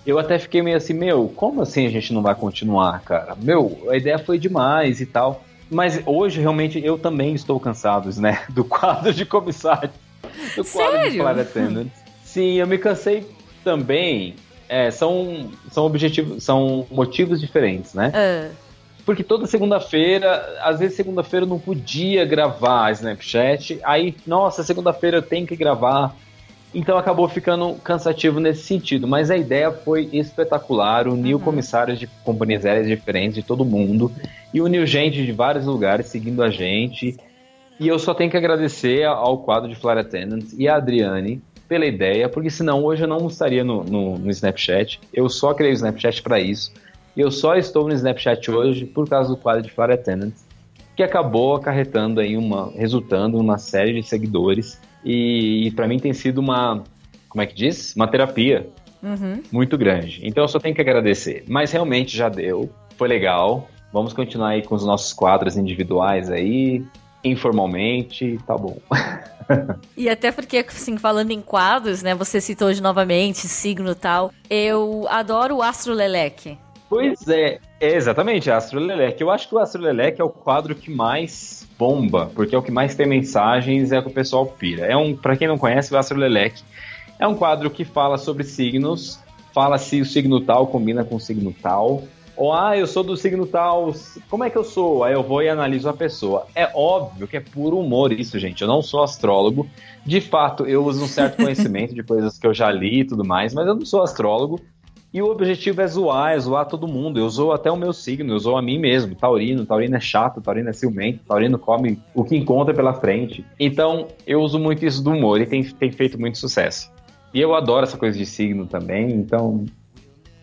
Eu até fiquei meio assim, meu, como assim a gente não vai continuar, cara? Meu, a ideia foi demais e tal. Mas hoje, realmente, eu também estou cansado, né? Do quadro de comissário. Do quadro de Sério? Flight Attendant. Sim, eu me cansei também. É, são, são objetivos, são motivos diferentes, né? Ah, Porque toda segunda-feira, às vezes segunda-feira eu não podia gravar Snapchat, aí, nossa, segunda-feira eu tenho que gravar. Então acabou ficando cansativo nesse sentido, mas a ideia foi espetacular, uniu comissários de companhias aéreas diferentes de todo mundo e uniu gente de vários lugares seguindo a gente. E eu só tenho que agradecer ao quadro de Flight Attendants e a Adriane pela ideia, porque senão hoje eu não estaria no, no, no Snapchat. Eu só criei o Snapchat para isso. E eu só estou no Snapchat hoje por causa do quadro de Flight Attendants, que acabou acarretando aí uma, resultando numa série de seguidores. E, e para mim tem sido uma, como é que diz? Uma terapia uhum. muito grande. Então eu só tenho que agradecer. Mas realmente já deu, foi legal. Vamos continuar aí com os nossos quadros individuais aí, informalmente, tá bom. E até porque, assim, falando em quadros, né? Você citou hoje novamente, signo tal. Eu adoro o Astro Leleque. Pois é, é exatamente, Astro Leleque. Eu acho que o Astro Leleque é o quadro que mais bomba, porque é o que mais tem mensagens, é o que o pessoal pira. É um, para quem não conhece, o Astro Leleque é um quadro que fala sobre signos, fala se o signo tal combina com o signo tal. Ou, ah, eu sou do signo tal, como é que eu sou? Aí eu vou e analiso a pessoa. É óbvio que é puro humor isso, gente. Eu não sou astrólogo. De fato, eu uso um certo conhecimento de coisas que eu já li e tudo mais, mas eu não sou astrólogo. E o objetivo é zoar, é zoar todo mundo. Eu zoo até o meu signo, eu zoo a mim mesmo. Taurino, Taurino é chato, Taurino é ciumento, Taurino come o que encontra pela frente. Então, eu uso muito isso do humor e tem, tem feito muito sucesso. E eu adoro essa coisa de signo também, então.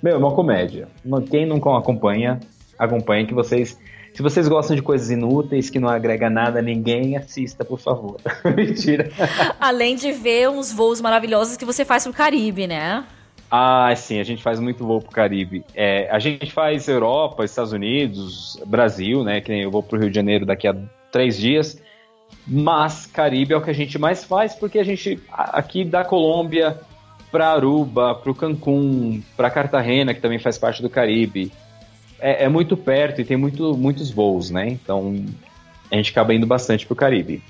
Meu, é uma comédia. Quem não acompanha, acompanha que vocês. Se vocês gostam de coisas inúteis que não agrega nada a ninguém, assista, por favor. Mentira. Além de ver uns voos maravilhosos que você faz pro Caribe, né? Ah, sim, a gente faz muito voo pro Caribe. É, a gente faz Europa, Estados Unidos, Brasil, né? Que nem eu vou pro Rio de Janeiro daqui a três dias. Mas Caribe é o que a gente mais faz, porque a gente, aqui da Colômbia pra Aruba, pro Cancún, pra Cartagena, que também faz parte do Caribe, é, é muito perto e tem muito, muitos voos, né? Então a gente acaba indo bastante pro Caribe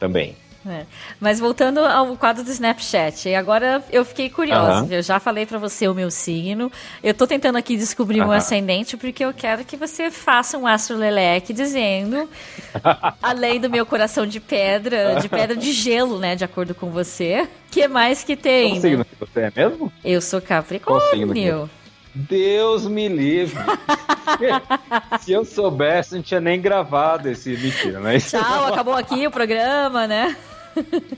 também. É. Mas voltando ao quadro do Snapchat, e agora eu fiquei curiosa. Aham. Eu já falei pra você o meu signo. Eu tô tentando aqui descobrir o meu ascendente porque eu quero que você faça um astroleleque dizendo, além do meu coração de pedra, de pedra de gelo, né, de acordo com você, que mais que tem? Qual né? signo que você é mesmo? Eu sou Qual signo que Capricórnio. Deus me livre. Se eu soubesse, não tinha nem gravado esse. Mentira, mas. Tchau, acabou aqui o programa, né?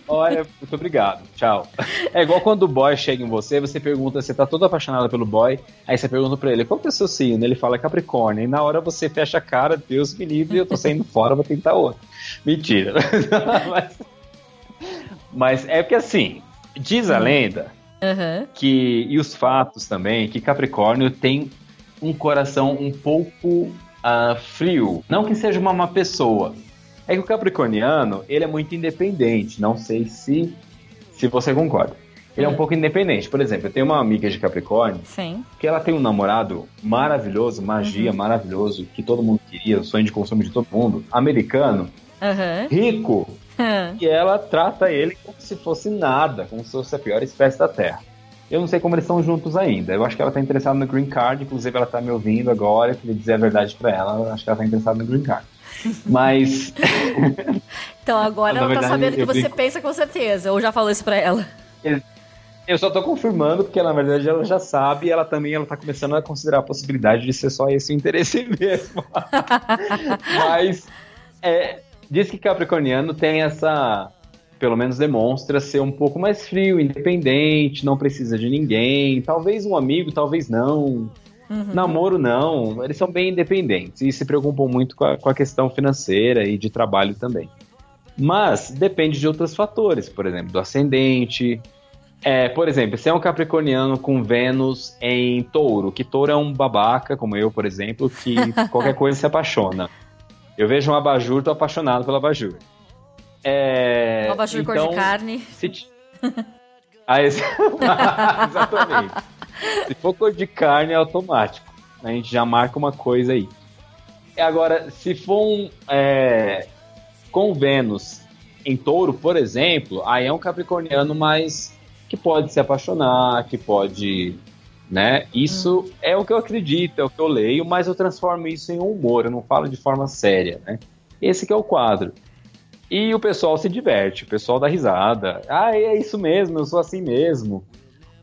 Olha, muito obrigado. Tchau. É igual quando o boy chega em você, você pergunta, você tá todo apaixonado pelo boy, aí você pergunta pra ele, qual que é o seu signo? Ele fala Capricórnio. E na hora você fecha a cara, Deus me livre, eu tô saindo fora, vou tentar outro. Mentira. mas, mas é porque assim, diz a lenda Aham. que e os fatos também que Capricórnio tem um coração um pouco ah, frio. Não que seja uma má pessoa. É que o capricorniano ele é muito independente. Não sei se se você concorda. Ele é um Uhum. pouco independente. Por exemplo, eu tenho uma amiga de Capricórnio Sim. que ela tem um namorado maravilhoso, magia maravilhoso, que todo mundo queria, o sonho de consumo de todo mundo, americano, Aham. rico, e ela trata ele como se fosse nada, como se fosse a pior espécie da Terra. Eu não sei como eles estão juntos ainda. Eu acho que ela tá interessada no Green Card, inclusive ela tá me ouvindo agora, eu queria dizer a verdade pra ela, eu acho que ela tá interessada no Green Card. Mas Então agora Na ela tá verdade, sabendo que você brinco- pensa com certeza. Ou já falou isso pra ela. eu só tô confirmando porque na verdade ela já sabe e ela também ela tá começando a considerar a possibilidade de ser só esse o interesse mesmo. Mas é, diz que Capricorniano tem essa, pelo menos demonstra ser um pouco mais frio, independente, não precisa de ninguém, talvez um amigo, talvez não. Uhum. Namoro não, eles são bem independentes e se preocupam muito com a, com a questão financeira e de trabalho também. Mas depende de outros fatores, por exemplo, do ascendente. É, por exemplo, se é um capricorniano com Vênus em touro, que touro é um babaca, como eu, por exemplo, que qualquer coisa se apaixona. Eu vejo um abajur, tô apaixonado pelo abajur. É, abajur cor então, de carne. se Ah, esse- Exatamente. Se for cor de carne, é automático. A gente já marca uma coisa aí. Agora, se for um, é, com Vênus em touro, por exemplo, aí é um capricorniano mais que pode se apaixonar, que pode. Né? Isso é o que eu acredito, é o que eu leio, mas eu transformo isso em um humor, eu não falo de forma séria. Né? Esse que é o quadro. E o pessoal se diverte, o pessoal dá risada. Ah, é isso mesmo, eu sou assim mesmo.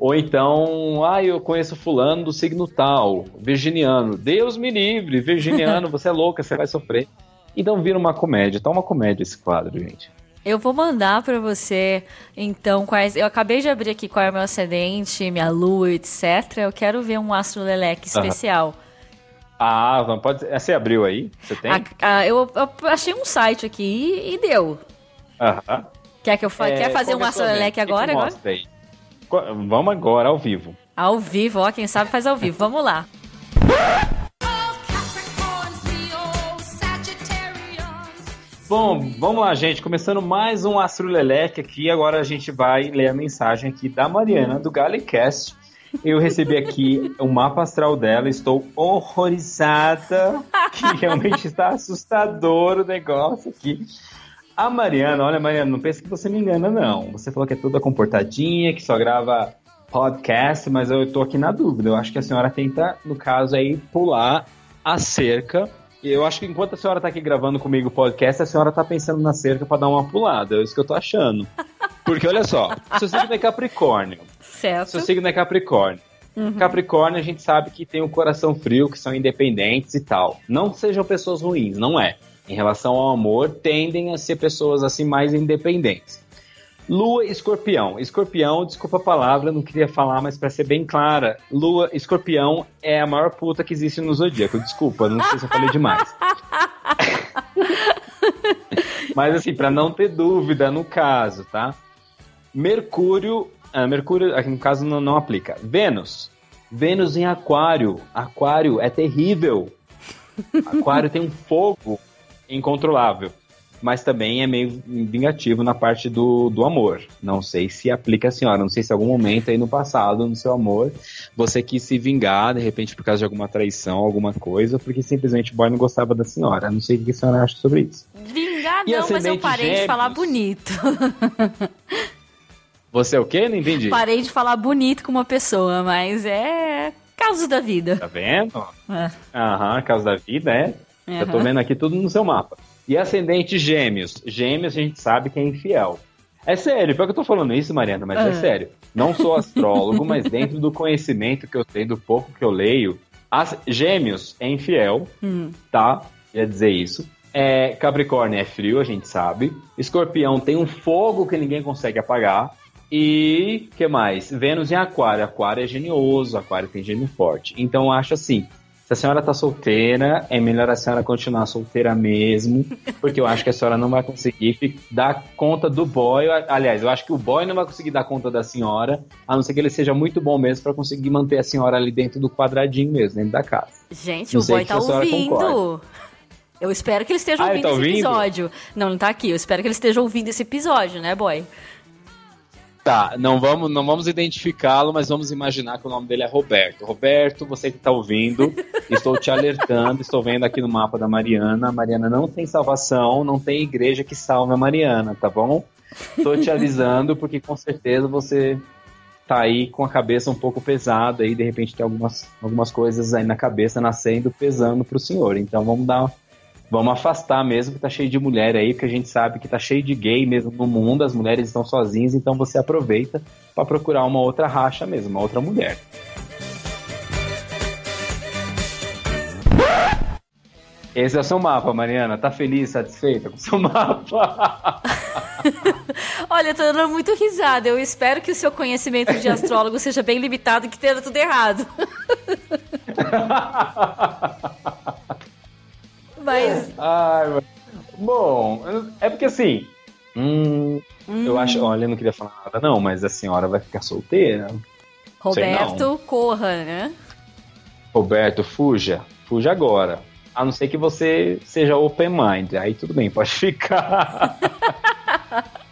Ou então, ah, eu conheço fulano do signo tal, virginiano. Deus me livre, virginiano, você é louca, você vai sofrer. Então vira uma comédia, tá uma comédia esse quadro, gente. Eu vou mandar pra você, então, quais. Eu acabei de abrir aqui qual é o meu ascendente, minha lua, etc. Eu quero ver um astro leleque especial. Ah, não pode ser. Você abriu aí? Você tem? A- a- eu, eu achei um site aqui e, e deu. Aham. Quer que eu fa... É, Quer fazer um é astro leleque agora? Agora? aí? Vamos agora, ao vivo. Ao vivo, ó. Quem sabe faz ao vivo. Vamos lá. Bom, vamos lá, gente. Começando mais um Astro Leleque aqui. Agora a gente vai ler a mensagem aqui da Mariana, do Galecast. Eu recebi aqui o mapa astral dela. Estou horrorizada. Que realmente está assustador o negócio aqui. A Mariana, olha, Mariana, não pensa que você me engana, não. Você falou que é toda comportadinha, que só grava podcast, mas eu tô aqui na dúvida. Eu acho que a senhora tenta, no caso aí, pular a cerca. E eu acho que enquanto a senhora tá aqui gravando comigo o podcast, a senhora tá pensando na cerca pra dar uma pulada. É isso que eu tô achando. Porque olha só, seu signo é Capricórnio. Certo. Seu signo é Capricórnio. Capricórnio, a gente sabe que tem um coração frio, que são independentes e tal. Não sejam pessoas ruins, não é. Em relação ao amor, tendem a ser pessoas assim mais independentes. Lua Escorpião. Escorpião, desculpa a palavra, não queria falar, mas para ser bem clara, Lua Escorpião é a maior puta que existe no zodíaco. Desculpa, não sei se eu falei demais. mas assim, para não ter dúvida no caso, tá? Mercúrio, ah, Mercúrio aqui no caso não, não aplica. Vênus. Vênus em Aquário. Aquário é terrível. Aquário tem um fogo incontrolável. Mas também é meio vingativo na parte do, do amor. Não sei se aplica a senhora. Não sei se em algum momento aí no passado, no seu amor, você quis se vingar, de repente, por causa de alguma traição, alguma coisa, porque simplesmente o boy não gostava da senhora. Não sei o que a senhora acha sobre isso. Vingar E não, mas eu parei de gêmeos? falar bonito. Você é o quê? Não entendi. parei de falar bonito com uma pessoa, mas é casos da vida. Tá vendo? É. Aham, causa da vida, é. Eu tô vendo aqui tudo no seu mapa. E ascendente gêmeos. Gêmeos a gente sabe que é infiel. É sério, pior que eu tô falando isso, Mariana, mas é Ah. sério. Não sou astrólogo, mas dentro do conhecimento que eu tenho, do pouco que eu leio, as- gêmeos é infiel, Hum. tá? Ia dizer isso. É, Capricórnio é frio, a gente sabe. Escorpião tem um fogo que ninguém consegue apagar. E que mais? Vênus em Aquário. Aquário é genioso, Aquário tem gênio forte. Então eu acho assim, se a senhora tá solteira, é melhor a senhora continuar solteira mesmo, porque eu acho que a senhora não vai conseguir dar conta do boy. Aliás, eu acho que o boy não vai conseguir dar conta da senhora, a não ser que ele seja muito bom mesmo pra conseguir manter a senhora ali dentro do quadradinho mesmo, dentro da casa. Gente, Não o boy tá ouvindo. concorda. Eu espero que ele esteja Ah, ele ouvindo tá esse ouvindo? episódio. Não, ele tá aqui. Eu espero que ele esteja ouvindo esse episódio, né, boy? Tá, não vamos, não vamos identificá-lo, mas vamos imaginar que o nome dele é Roberto. Roberto, você que tá ouvindo, estou te alertando, estou vendo aqui no mapa da Mariana. A Mariana não tem salvação, não tem igreja que salve a Mariana, tá bom? Estou te avisando porque com certeza você tá aí com a cabeça um pouco pesada e de repente tem algumas, algumas coisas aí na cabeça nascendo, pesando pro senhor. Então vamos dar Vamos afastar mesmo que tá cheio de mulher aí, porque a gente sabe que tá cheio de gay mesmo no mundo, as mulheres estão sozinhas, então você aproveita pra procurar uma outra racha mesmo, uma outra mulher. Esse é o seu mapa, Mariana. Tá feliz, satisfeita com o seu mapa? Olha, eu tô dando muito risada. Eu espero que o seu conhecimento de astrólogo seja bem limitado e que tenha tudo errado. Mas, Ai, mano. Bom, é porque assim. Hum, Eu acho. Olha, eu não queria falar nada, não, mas a senhora vai ficar solteira. Roberto, corra, né? Roberto, fuja. Fuja agora. A não ser que você seja open mind. Aí tudo bem, pode ficar.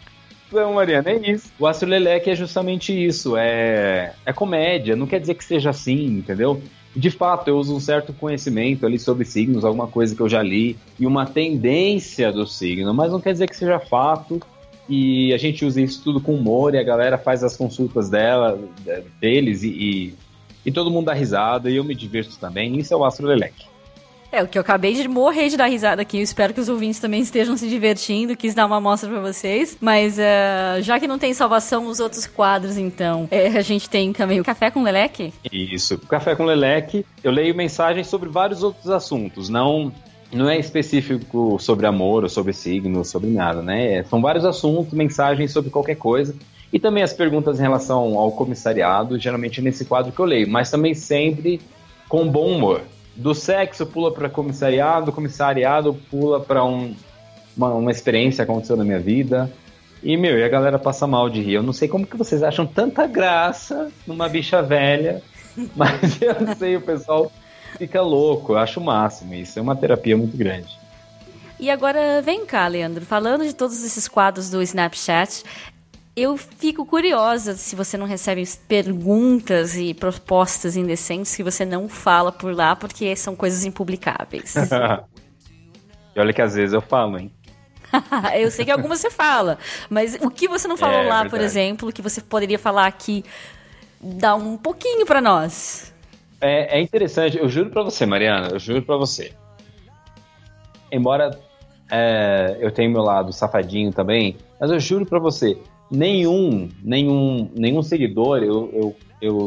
Não, Mariana, é isso. O Astroleleque é justamente isso. É, é comédia. Não quer dizer que seja assim, entendeu? De fato, eu uso um certo conhecimento ali sobre signos, alguma coisa que eu já li, e uma tendência do signo, mas não quer dizer que seja fato. E a gente usa isso tudo com humor e a galera faz as consultas dela, de- deles, e, e, e todo mundo dá risada e eu me divirto também. Isso é o Astroleleque. É, o que eu acabei de morrer de dar risada aqui. Eu espero que os ouvintes também estejam se divertindo. Quis dar uma amostra pra vocês. Mas eh, já que não tem salvação nos outros quadros, então, eh, a gente tem também o Café com Leleque. Isso. Café com Leleque, eu leio mensagens sobre vários outros assuntos, não não é específico sobre amor ou sobre signo, sobre nada, né? É- São vários assuntos, mensagens sobre qualquer coisa. E também as perguntas em relação ao comissariado, geralmente é nesse quadro que eu leio, mas também sempre com bom humor. Do sexo pula para comissariado, do comissariado pula para um, uma, uma experiência que aconteceu na minha vida. E, meu, e a galera passa mal de rir. Eu não sei como que vocês acham tanta graça numa bicha velha, mas eu sei, o pessoal fica louco. Eu acho o máximo. Isso é uma terapia muito grande. E agora, vem cá, Leandro. Falando de todos esses quadros do Snapchat, eu fico curiosa se você não recebe perguntas e propostas indecentes que você não fala por lá, porque são coisas impublicáveis. e olha que às vezes eu falo, hein? eu sei que algumas você fala, mas o que você não falou É, lá, verdade. por exemplo, que você poderia falar aqui, dá um pouquinho pra nós. É, é interessante, eu juro pra você, Mariana, eu juro pra você. Embora é, eu tenha meu lado safadinho também, mas eu juro pra você, nenhum, nenhum, nenhum seguidor, eu, eu, eu,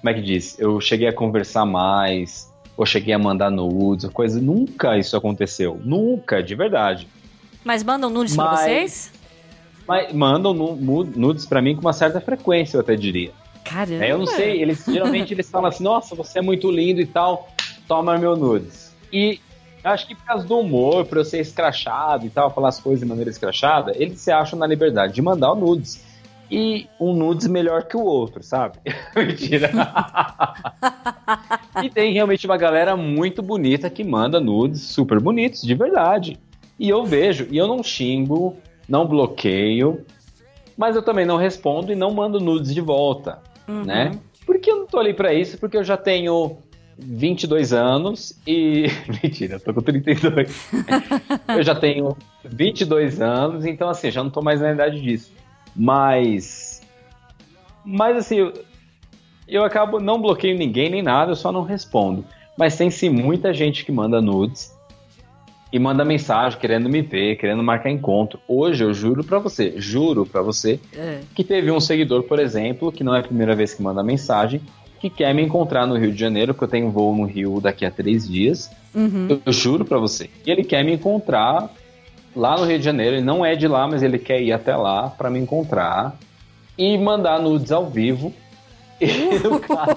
como é que diz? Eu cheguei a conversar mais, ou cheguei a mandar nudes, coisa, nunca isso aconteceu, nunca, de verdade. Mas mandam nudes pra Mas- vocês? Mas mandam nudes pra mim com uma certa frequência, eu até diria. Caramba. É, eu não sei, eles geralmente eles falam assim, nossa, você é muito lindo e tal, toma meu nudes. E acho que por causa do humor, por eu ser escrachado e tal, falar as coisas de maneira escrachada, eles se acham na liberdade de mandar o nudes. E um nudes melhor que o outro, sabe? Mentira. e tem realmente uma galera muito bonita que manda nudes super bonitos, de verdade. E eu vejo, e eu não xingo, não bloqueio, mas eu também não respondo e não mando nudes de volta Uhum. né? Porque eu não tô ali pra isso, porque eu já tenho 22 anos e. Mentira, eu tô com 32. eu já tenho 22 anos, então assim, já não tô mais na idade disso. Mas. Mas assim, eu, eu acabo não bloqueio ninguém nem nada, eu só não respondo. Mas tem sim muita gente que manda nudes e manda mensagem querendo me ver, querendo marcar encontro. Hoje eu juro pra você, juro pra você, É. que teve um seguidor, por exemplo, que não é a primeira vez que manda mensagem, que quer me encontrar no Rio de Janeiro, porque eu tenho voo no Rio daqui a três dias. Eu, eu juro pra você. E ele quer me encontrar lá no Rio de Janeiro. Ele não é de lá, mas ele quer ir até lá pra me encontrar e mandar nudes ao vivo. E cara-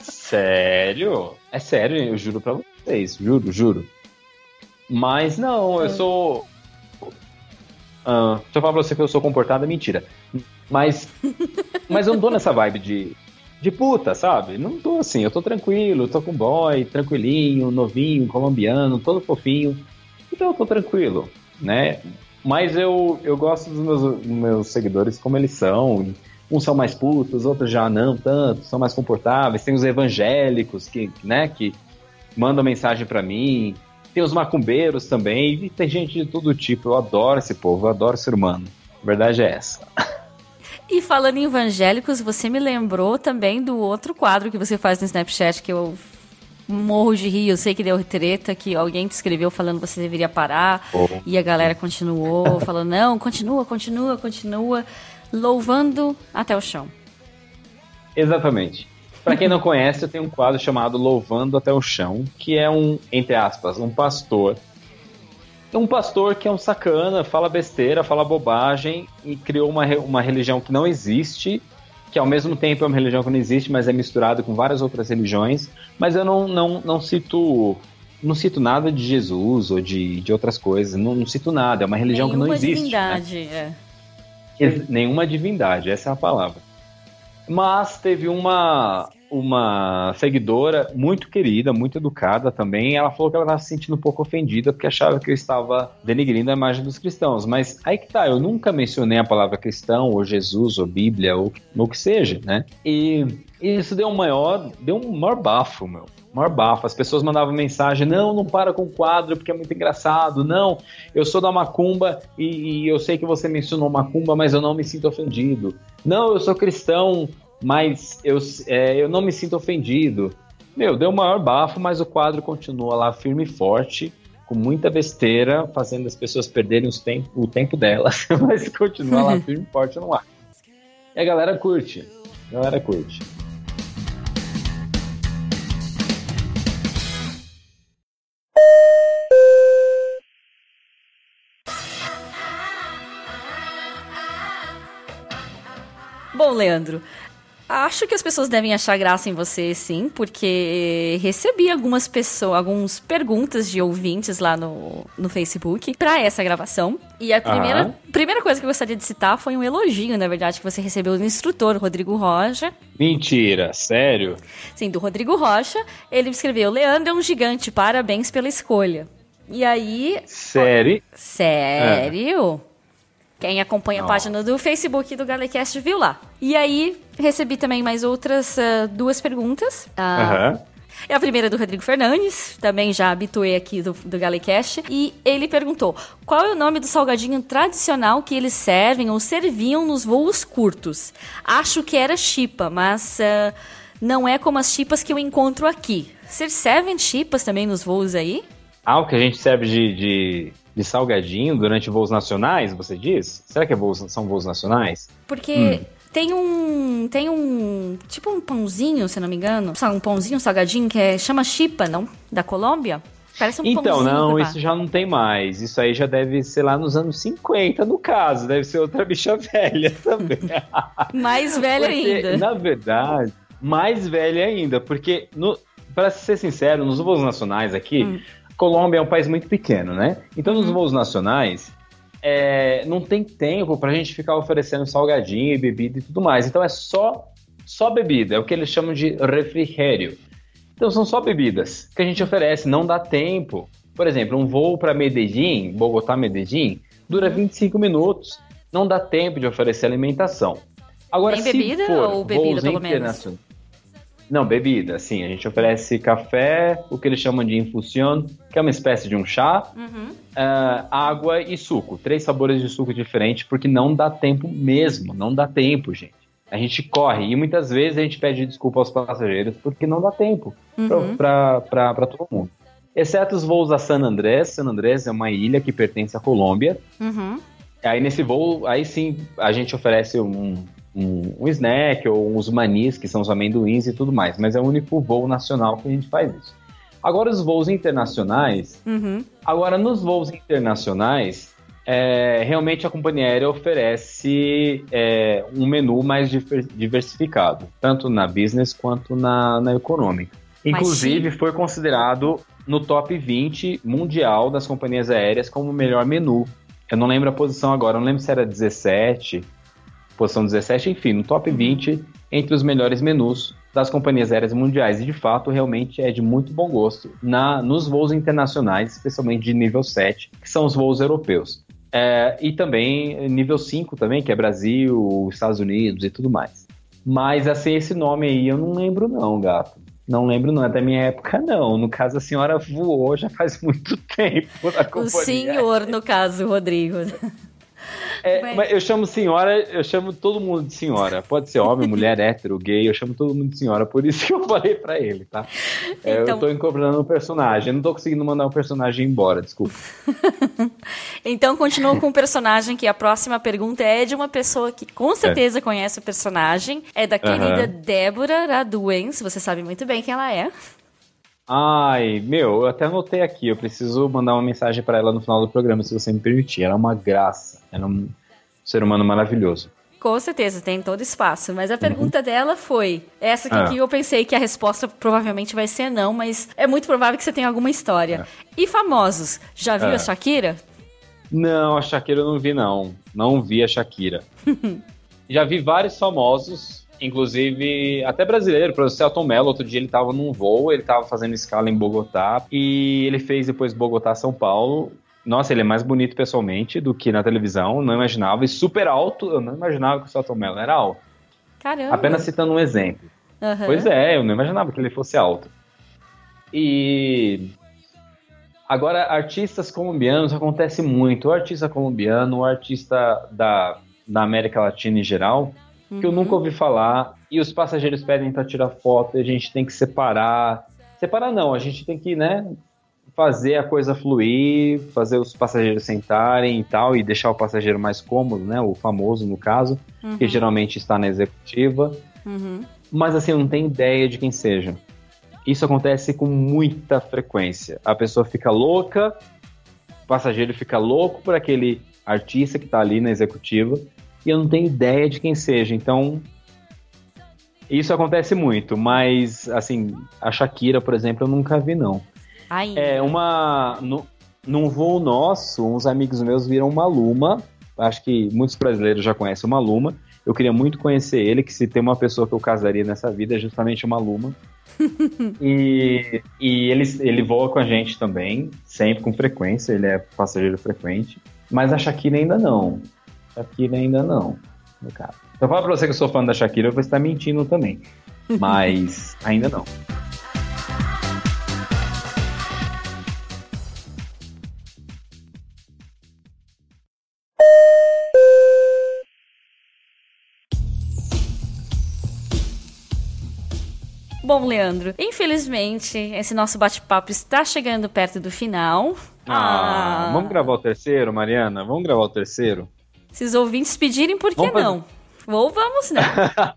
Sério? É sério, eu juro pra vocês, juro, juro. Mas não, eu sou. Ah, se eu falar pra você que eu sou comportado, é mentira. Mas. mas eu não tô nessa vibe de. De puta, sabe? Não tô assim, eu tô tranquilo, tô com boy, tranquilinho, novinho, colombiano, todo fofinho. Então eu tô tranquilo, né? Mas eu, eu gosto dos meus, meus seguidores como eles são. Uns são mais putos, outros já não tanto, são mais comportáveis. Tem os evangélicos que, né, que mandam mensagem pra mim. Tem os macumbeiros também. E tem gente de todo tipo. Eu adoro esse povo, eu adoro ser humano. A verdade é essa. E falando em evangélicos, você me lembrou também do outro quadro que você faz no Snapchat que eu morro de rir. Eu sei que deu treta, que alguém te escreveu falando que você deveria parar. Oh. E a galera continuou, falando, não, continua, continua, continua, louvando até o chão. Exatamente. Pra quem não conhece, eu tenho um quadro chamado Louvando até o Chão, que é um, entre aspas, um pastor. É um pastor que é um sacana, fala besteira, fala bobagem e criou uma, uma religião que não existe, que ao mesmo tempo é uma religião que não existe, mas é misturado com várias outras religiões. Mas eu não, não, não cito não cito nada de Jesus ou de, de outras coisas, não, não cito nada, é uma religião Nenhuma que não existe. né? divindade, é. Ex- Nenhuma divindade, essa é a palavra. Mas teve uma uma seguidora muito querida, muito educada também. Ela falou que ela estava se sentindo um pouco ofendida porque achava que eu estava denegrindo a imagem dos cristãos. Mas aí que tá, eu nunca mencionei a palavra cristão, ou Jesus, ou Bíblia, ou o que seja, né? E isso deu um maior, deu um maior bafo, meu. Maior bafo. As pessoas mandavam mensagem: não, não para com o quadro porque é muito engraçado. Não, eu sou da Macumba e, e eu sei que você mencionou Macumba, mas eu não me sinto ofendido. Não, eu sou cristão, mas eu, é, eu não me sinto ofendido. Meu, deu o maior bafo, mas o quadro continua lá firme e forte, com muita besteira, fazendo as pessoas perderem os tem- o tempo delas, mas continua lá firme e forte no ar. E a galera curte. A galera curte. Bom, Leandro, acho que as pessoas devem achar graça em você, sim, porque recebi algumas pessoas, algumas perguntas de ouvintes lá no, no Facebook pra essa gravação. E a primeira, primeira coisa que eu gostaria de citar foi um elogio, na verdade, que você recebeu do instrutor, Rodrigo Rocha. Mentira, sério? Sim, do Rodrigo Rocha. Ele escreveu: Leandro é um gigante, parabéns pela escolha. E aí, Sério? Sério? Quem acompanha a página do Facebook do Galecast viu lá. E aí, recebi também mais outras ah, duas perguntas. Ah, Aham. é a primeira do Rodrigo Fernandes, também já habituei aqui do, do Galecast. E ele perguntou: qual é o nome do salgadinho tradicional que eles servem ou serviam nos voos curtos? Acho que era chipa, mas ah, não é como as chipas que eu encontro aqui. Vocês servem chipas também nos voos aí? Ah, o que a gente serve de, de, de salgadinho durante voos nacionais, você diz? Será que é voos- são voos nacionais? Porque tem um. Tem um. Tipo um pãozinho, se não me engano. Um pãozinho um salgadinho que é, chama chipa, não? Da Colômbia? Parece um Então, pãozinho. não, isso já não tem mais. Isso aí já deve ser lá nos anos 50, no caso. Deve ser outra bicha velha também. Mais velho Porque, ainda. Na verdade, mais velha ainda. Porque, no, para ser sincero, nos voos nacionais aqui, Hum. Colômbia é um país muito pequeno, né? Então, Uhum. nos voos nacionais, é, não tem tempo pra gente ficar oferecendo salgadinho e bebida e tudo mais. Então, é só, só bebida. É o que eles chamam de refrigério. Então, são só bebidas que a gente oferece. Não dá tempo. Por exemplo, um voo para Medellín, Bogotá-Medellín, dura Uhum. 25 minutos. Não dá tempo de oferecer alimentação. Agora, se bebida for ou bebida, voos pelo menos? Não, bebida, sim. A gente oferece café, o que eles chamam de infusión, que é uma espécie de um chá, Uhum. ah, água e suco. Três sabores de suco diferentes, porque não dá tempo mesmo. Não dá tempo, gente. A gente corre e muitas vezes a gente pede desculpa aos passageiros porque não dá tempo Uhum. para todo mundo. Exceto os voos a San Andrés. San Andrés é uma ilha que pertence à Colômbia. Uhum. Aí nesse voo, aí sim, a gente oferece um, um, um snack ou uns manis, que são os amendoins e tudo mais. Mas é o único voo nacional que a gente faz isso. Agora, os voos internacionais. Uhum. Agora, nos voos internacionais, é, realmente a companhia aérea oferece é, um menu mais diver- diversificado, tanto na business quanto na, na econômica. Inclusive, foi considerado no top 20 mundial das companhias aéreas como o melhor menu. Eu não lembro a posição agora, não lembro se era 17, posição 17, enfim, no top 20 entre os melhores menus das companhias aéreas mundiais. E de fato, realmente é de muito bom gosto na, nos voos internacionais, especialmente de nível 7, que são os voos europeus. É, e também nível 5 também, que é Brasil, Estados Unidos e tudo mais. Mas assim, esse nome aí eu não lembro não, gato. Não lembro não, é da minha época não. No caso, a senhora voou já faz muito tempo na O companhia. senhor, no caso, Rodrigo. É, Mas- eu chamo senhora, eu chamo todo mundo de senhora. Pode ser homem, mulher, hétero, gay, eu chamo todo mundo de senhora. Por isso que eu falei pra ele, tá? É, Então- Eu tô incorporando um personagem. Eu não tô conseguindo mandar um personagem embora, desculpa. Então, continuo com o personagem, que a próxima pergunta é de uma pessoa que com certeza conhece o personagem. É da querida. Débora Raduens. Você sabe muito bem quem ela é. Ai, meu, eu até anotei aqui. Eu preciso mandar uma mensagem pra ela no final do programa, se você me permitir. Ela é uma graça. Ela é um ser humano maravilhoso. Com certeza, tem todo espaço. Mas a pergunta dela foi essa que Ah. aqui eu pensei que a resposta provavelmente vai ser não, mas é muito provável que você tenha alguma história. E famosos? Já viu Ah. a Shakira? Não, a Shakira eu não vi, não. Não vi a Shakira. Já vi vários famosos, inclusive até brasileiro, exemplo, Celton Mello, outro dia ele tava num voo, ele tava fazendo escala em Bogotá, e ele fez depois Bogotá-São Paulo. Nossa, ele é mais bonito pessoalmente do que na televisão, não imaginava. E super alto, eu não imaginava que o Celton Mello era alto. Caramba. Apenas citando um exemplo. Aham. Pois é, eu não imaginava que ele fosse alto. E agora artistas colombianos acontece muito. O artista colombiano, o artista da, da América Latina em geral, que eu Uhum. nunca ouvi falar. E os passageiros pedem para tirar foto, e a gente tem que separar. Separar não, a gente tem que, né, fazer a coisa fluir, fazer os passageiros sentarem e tal, e deixar o passageiro mais cômodo, né, o famoso no caso, que geralmente está na executiva Uhum. mas assim, eu não tenho ideia de quem seja. Isso acontece com muita frequência. A pessoa fica louca, o passageiro fica louco por aquele artista que tá ali na executiva, e eu não tenho ideia de quem seja. Então, isso acontece muito, mas assim, a Shakira, por exemplo, eu nunca vi, não. Ai, É uma. No, num voo nosso, uns amigos meus viram uma Luma. Acho que muitos brasileiros já conhecem uma Luma. Eu queria muito conhecer ele, que se tem uma pessoa que eu casaria nessa vida é justamente uma Luma. e e ele, ele voa com a gente também, sempre com frequência, ele é passageiro frequente. Mas a Shakira ainda não. Shakira ainda não, no caso. Se eu falar pra você que eu sou fã da Shakira, eu vou estar mentindo também. Mas ainda não. Bom, Leandro, infelizmente esse nosso bate-papo está chegando perto do final. Ah, vamos gravar o terceiro, Mariana? Vamos gravar o terceiro? Se os ouvintes pedirem, por que Vamos fazer- não? Ou vamos, né?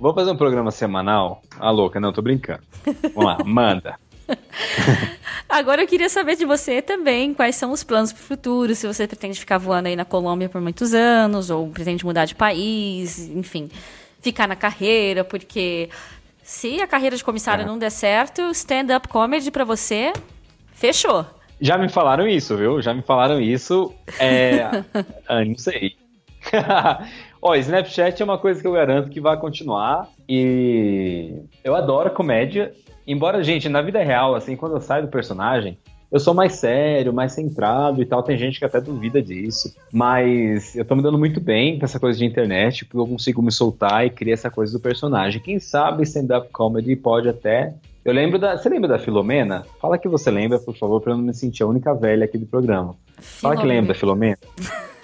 Vamos fazer um programa semanal? Ah, louca, não, tô brincando. Vamos lá, manda. Agora eu queria saber de você também quais são os planos para o futuro, se você pretende ficar voando aí na Colômbia por muitos anos, ou pretende mudar de país, enfim, ficar na carreira, porque se a carreira de comissário É. não der certo, stand-up comedy para você, fechou. Já me falaram isso, viu? Já me falaram isso. É. ah, não sei. Ó, Snapchat é uma coisa que eu garanto que vai continuar. E eu adoro comédia. Embora, gente, na vida real, assim, quando eu saio do personagem, eu sou mais sério, mais centrado e tal. Tem gente que até duvida disso. Mas eu tô me dando muito bem com essa coisa de internet, porque eu consigo me soltar e criar essa coisa do personagem. Quem sabe stand-up comedy pode até. Eu lembro da. Você lembra da Filomena? Fala que você lembra, por favor, pra eu não me sentir a única velha aqui do programa. Fala que Filomena. lembra da Filomena.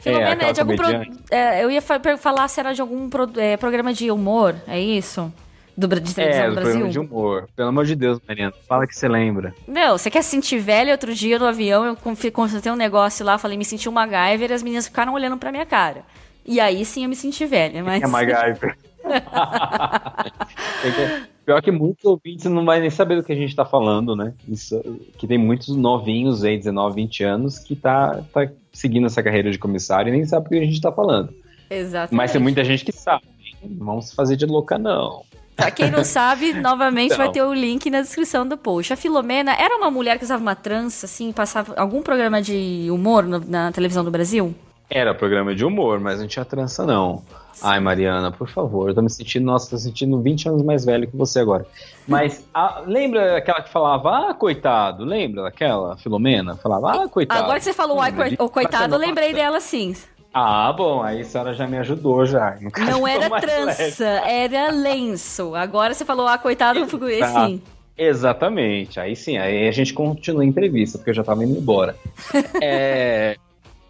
Filomena é, aquela de algum pro- é, Eu ia falar se era de algum pro- é, programa de humor, é isso? Do, de televisão É, do Brasil? programa de humor. Pelo amor de Deus, Mariana. Fala que você lembra. Meu, você quer se sentir velha? Outro dia no avião eu consultei um negócio lá, falei, me senti uma MacGyver e as meninas ficaram olhando pra minha cara. E aí sim eu me senti velha, mas. É MacGyver. Pior que muitos ouvintes não vai nem saber do que a gente tá falando, né? Isso, que tem muitos novinhos aí, 19, 20 anos, que tá, tá seguindo essa carreira de comissário e nem sabe do que a gente tá falando. Exatamente. Mas tem muita gente que sabe. Não vamos se fazer de louca, não. Pra quem não sabe, novamente Então. vai ter o link na descrição do post. A Filomena era uma mulher que usava uma trança, assim, passava algum programa de humor na televisão do Brasil? Era programa de humor, mas não tinha trança, não. Ai, Mariana, por favor, eu tô me sentindo, nossa, tô sentindo 20 anos mais velho que você agora. Mas a- lembra aquela que falava, ah, coitado? Lembra daquela, Filomena? Falava, ah, coitado. Agora que você falou ai, coi- ô, coitado, eu lembrei dela sim. Ah, bom, aí a senhora já me ajudou já. Não era trança, leve. era lenço. Agora você falou, ah, coitado, eu fico Exato. assim. Exatamente. Aí sim, aí a gente continua a entrevista, porque eu já tava indo embora. É,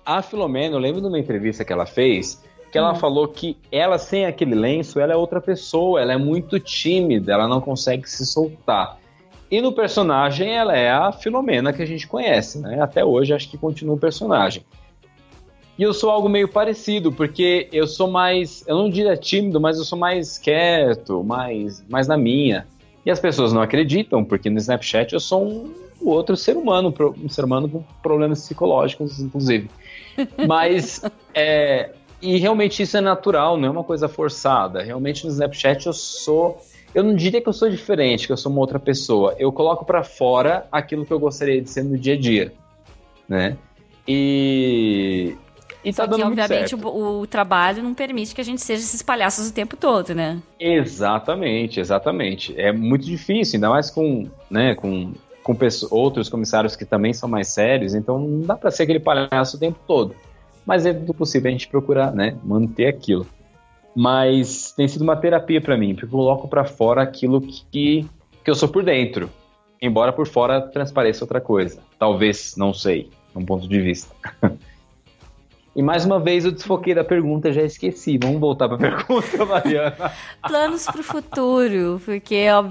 a Filomena, eu lembro de uma entrevista que ela fez, que ela Hum. falou que ela sem aquele lenço, ela é outra pessoa, ela é muito tímida, ela não consegue se soltar. E no personagem, ela é a Filomena que a gente conhece, né? Até hoje, acho que continua o personagem. E eu sou algo meio parecido, porque eu sou mais, eu não diria tímido, mas eu sou mais quieto, mais, mais na minha. E as pessoas não acreditam, porque no Snapchat eu sou um outro ser humano, um ser humano com problemas psicológicos, inclusive. Mas, é, e realmente isso é natural, não é uma coisa forçada. Realmente no Snapchat eu sou, eu não diria que eu sou diferente, que eu sou uma outra pessoa. Eu coloco pra fora aquilo que eu gostaria de ser no dia a dia, né? E e tá Só que, dando muito obviamente, certo. o, o trabalho não permite que a gente seja esses palhaços o tempo todo, né? Exatamente, exatamente. É muito difícil, ainda mais com, né, com, com outros comissários que também são mais sérios, então não dá pra ser aquele palhaço o tempo todo. Mas é do possível a gente procurar, né, manter aquilo. Mas tem sido uma terapia pra mim, porque eu coloco pra fora aquilo que, que eu sou por dentro, embora por fora transpareça outra coisa. Talvez, não sei, é um ponto de vista. E mais uma vez eu desfoquei da pergunta, já esqueci. Vamos voltar pra pergunta, Mariana. Planos pro futuro, porque ó,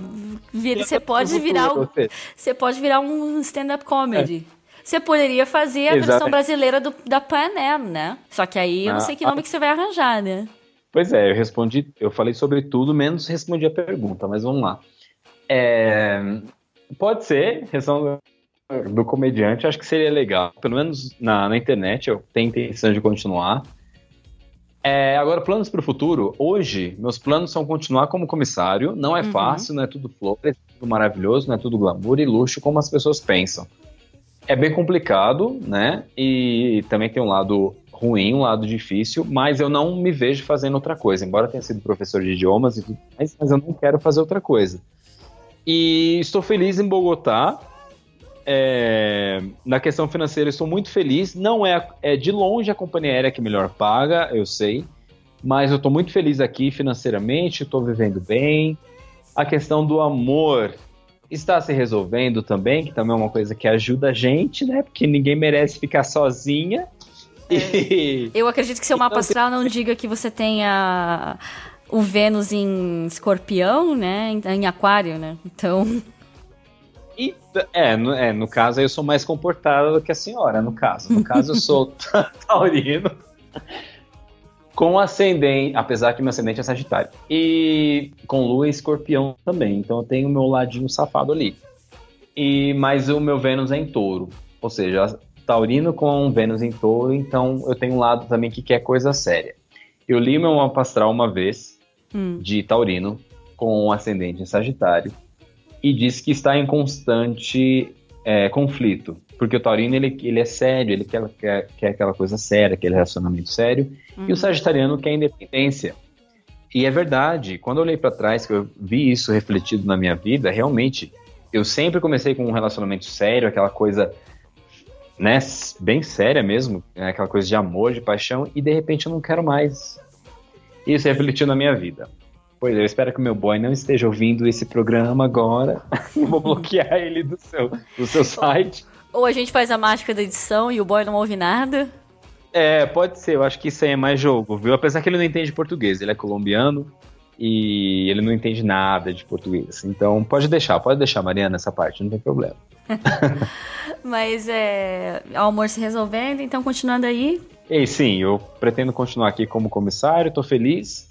vira- você pode virar o, Você. você pode virar um stand-up comedy. Você poderia fazer a Exato. versão brasileira do, da Panem, né? Só que aí eu não Ah, sei que nome que você vai arranjar, né? Pois é, eu respondi, eu falei sobre tudo, menos respondi a pergunta, mas vamos lá. É, pode ser, questão do, comediante, acho que seria legal. Pelo menos na, na internet, eu tenho intenção de continuar. É, agora, planos para o futuro. Hoje, meus planos são continuar como comissário. Não é Uhum. fácil, não é tudo flores, é tudo maravilhoso, não é tudo glamour e luxo como as pessoas pensam. É bem complicado, né? E também tem um lado ruim, um lado difícil, mas eu não me vejo fazendo outra coisa. Embora tenha sido professor de idiomas e tudo mais, mas eu não quero fazer outra coisa. E estou feliz em Bogotá. É, na questão financeira, estou muito feliz. Não é, é de longe a companhia aérea que melhor paga, eu sei. Mas eu estou muito feliz aqui financeiramente, estou vivendo bem. A questão do amor está se resolvendo também, que também é uma coisa que ajuda a gente, né? Porque ninguém merece ficar sozinha. E- Eu acredito que seu mapa astral não diga que você tenha o Vênus em escorpião, né? Em, em aquário, né? Então, E, é, no, é, no caso eu sou mais comportada do que a senhora, no caso. No caso eu sou taurino com ascendente, apesar que meu ascendente é sagitário. E com lua e escorpião também, então eu tenho o meu ladinho safado ali. E Mas o meu Vênus é em touro, ou seja, taurino com Vênus em touro, então eu tenho um lado também que quer coisa séria. Eu li meu mapa astral uma vez, hum, de taurino com ascendente em Sagitário e diz que está em constante é, conflito. Porque o taurino ele, ele é sério, ele quer, quer, quer aquela coisa séria, aquele relacionamento sério, e o sagitariano quer independência. E é verdade, quando eu olhei para trás, que eu vi isso refletido na minha vida, realmente, eu sempre comecei com um relacionamento sério, aquela coisa né, bem séria mesmo, né, aquela coisa de amor, de paixão, e de repente eu não quero mais. Isso refletiu na minha vida. Pois é, eu espero que o meu boy não esteja ouvindo esse programa agora. Eu vou bloquear ele do seu, do seu site. ou a gente faz a mágica da edição e o boy não ouve nada. É, pode ser, eu acho que isso aí é mais jogo, viu? Apesar que ele não entende português, ele é colombiano e ele não entende nada de português. Então pode deixar, pode deixar, Mariana, essa parte, não tem problema. Mas é. O amor se resolvendo, então continuando aí. E sim, eu pretendo continuar aqui como comissário, tô feliz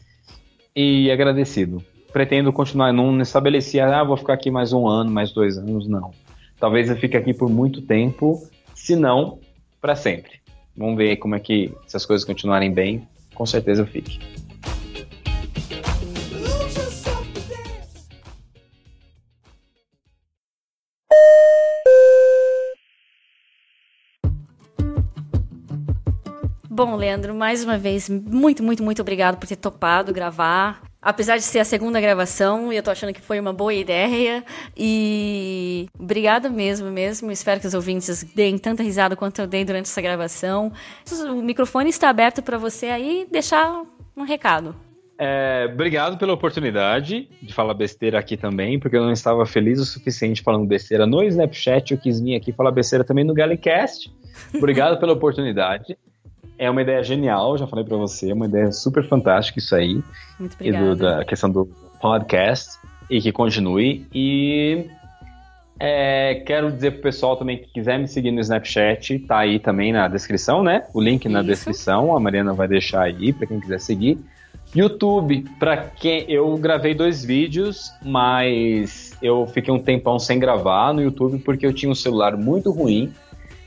e agradecido. Pretendo continuar, não estabeleci, ah, vou ficar aqui mais um ano, mais dois anos, não. Talvez eu fique aqui por muito tempo, se não, para sempre. Vamos ver como é que, se as coisas continuarem bem, com certeza eu fique. Bom, Leandro, mais uma vez, muito, muito, muito obrigado por ter topado gravar. Apesar de ser a segunda gravação, eu tô achando que foi uma boa ideia. E obrigada mesmo, mesmo. Espero que os ouvintes deem tanta risada quanto eu dei durante essa gravação. O microfone está aberto para você aí deixar um recado. É, obrigado pela oportunidade de falar besteira aqui também, porque eu não estava feliz o suficiente falando besteira no Snapchat. Eu quis vir aqui falar besteira também no Galecast. Obrigado pela oportunidade. É uma ideia genial, já falei pra você, é uma ideia super fantástica isso aí. Muito E obrigada. do- da questão do podcast. E que continue. E é, quero dizer pro pessoal também que quiser me seguir no Snapchat, tá aí também na descrição, né? O link na Isso. descrição, a Mariana vai deixar aí pra quem quiser seguir. YouTube, pra quem eu gravei dois vídeos, mas eu fiquei um tempão sem gravar no YouTube porque eu tinha um celular muito ruim.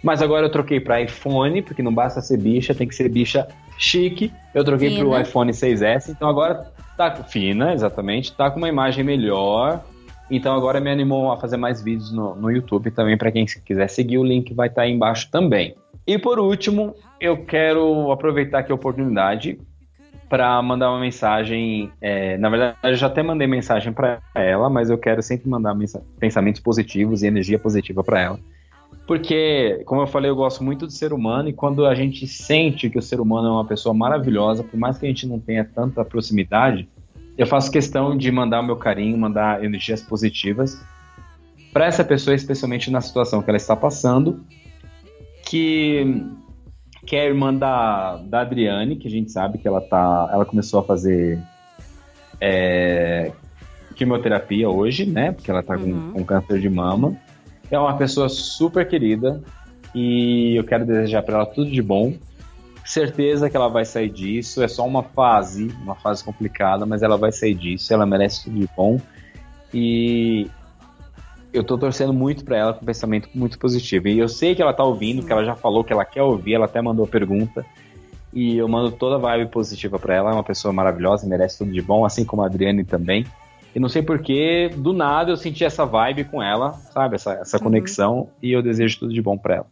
Mas agora eu troquei pra iPhone, porque não basta ser bicha, tem que ser bicha chique. Eu troquei Fina. pro iPhone 6S, então agora tá fina, exatamente, tá com uma imagem melhor. Então agora me animou a fazer mais vídeos no, no YouTube também, pra quem quiser seguir, o link vai estar aí embaixo também. E por último, eu quero aproveitar aqui a oportunidade para mandar uma mensagem. é, na verdade, eu já até mandei mensagem para ela, mas eu quero sempre mandar mensa- pensamentos positivos e energia positiva para ela. Porque, como eu falei, eu gosto muito do ser humano e quando a gente sente que o ser humano é uma pessoa maravilhosa, por mais que a gente não tenha tanta proximidade, eu faço questão de mandar o meu carinho, mandar energias positivas para essa pessoa, especialmente na situação que ela está passando, que que é a irmã da, da Adriane, que a gente sabe que ela tá, ela começou a fazer é, quimioterapia hoje, né? Porque ela tá com- Uhum. com, câncer de mama. É uma pessoa super querida e eu quero desejar para ela tudo de bom. Certeza que ela vai sair disso. É só uma fase, uma fase complicada, mas ela vai sair disso. Ela merece tudo de bom. E eu tô torcendo muito pra ela com um pensamento muito positivo. E eu sei que ela tá ouvindo, que ela já falou que ela quer ouvir, ela até mandou pergunta. E eu mando toda a vibe positiva pra ela. É uma pessoa maravilhosa, merece tudo de bom, assim como a Adriane também. E não sei porquê, do nada eu senti essa vibe com ela, sabe? Essa, essa Uhum. conexão. E eu desejo tudo de bom pra ela.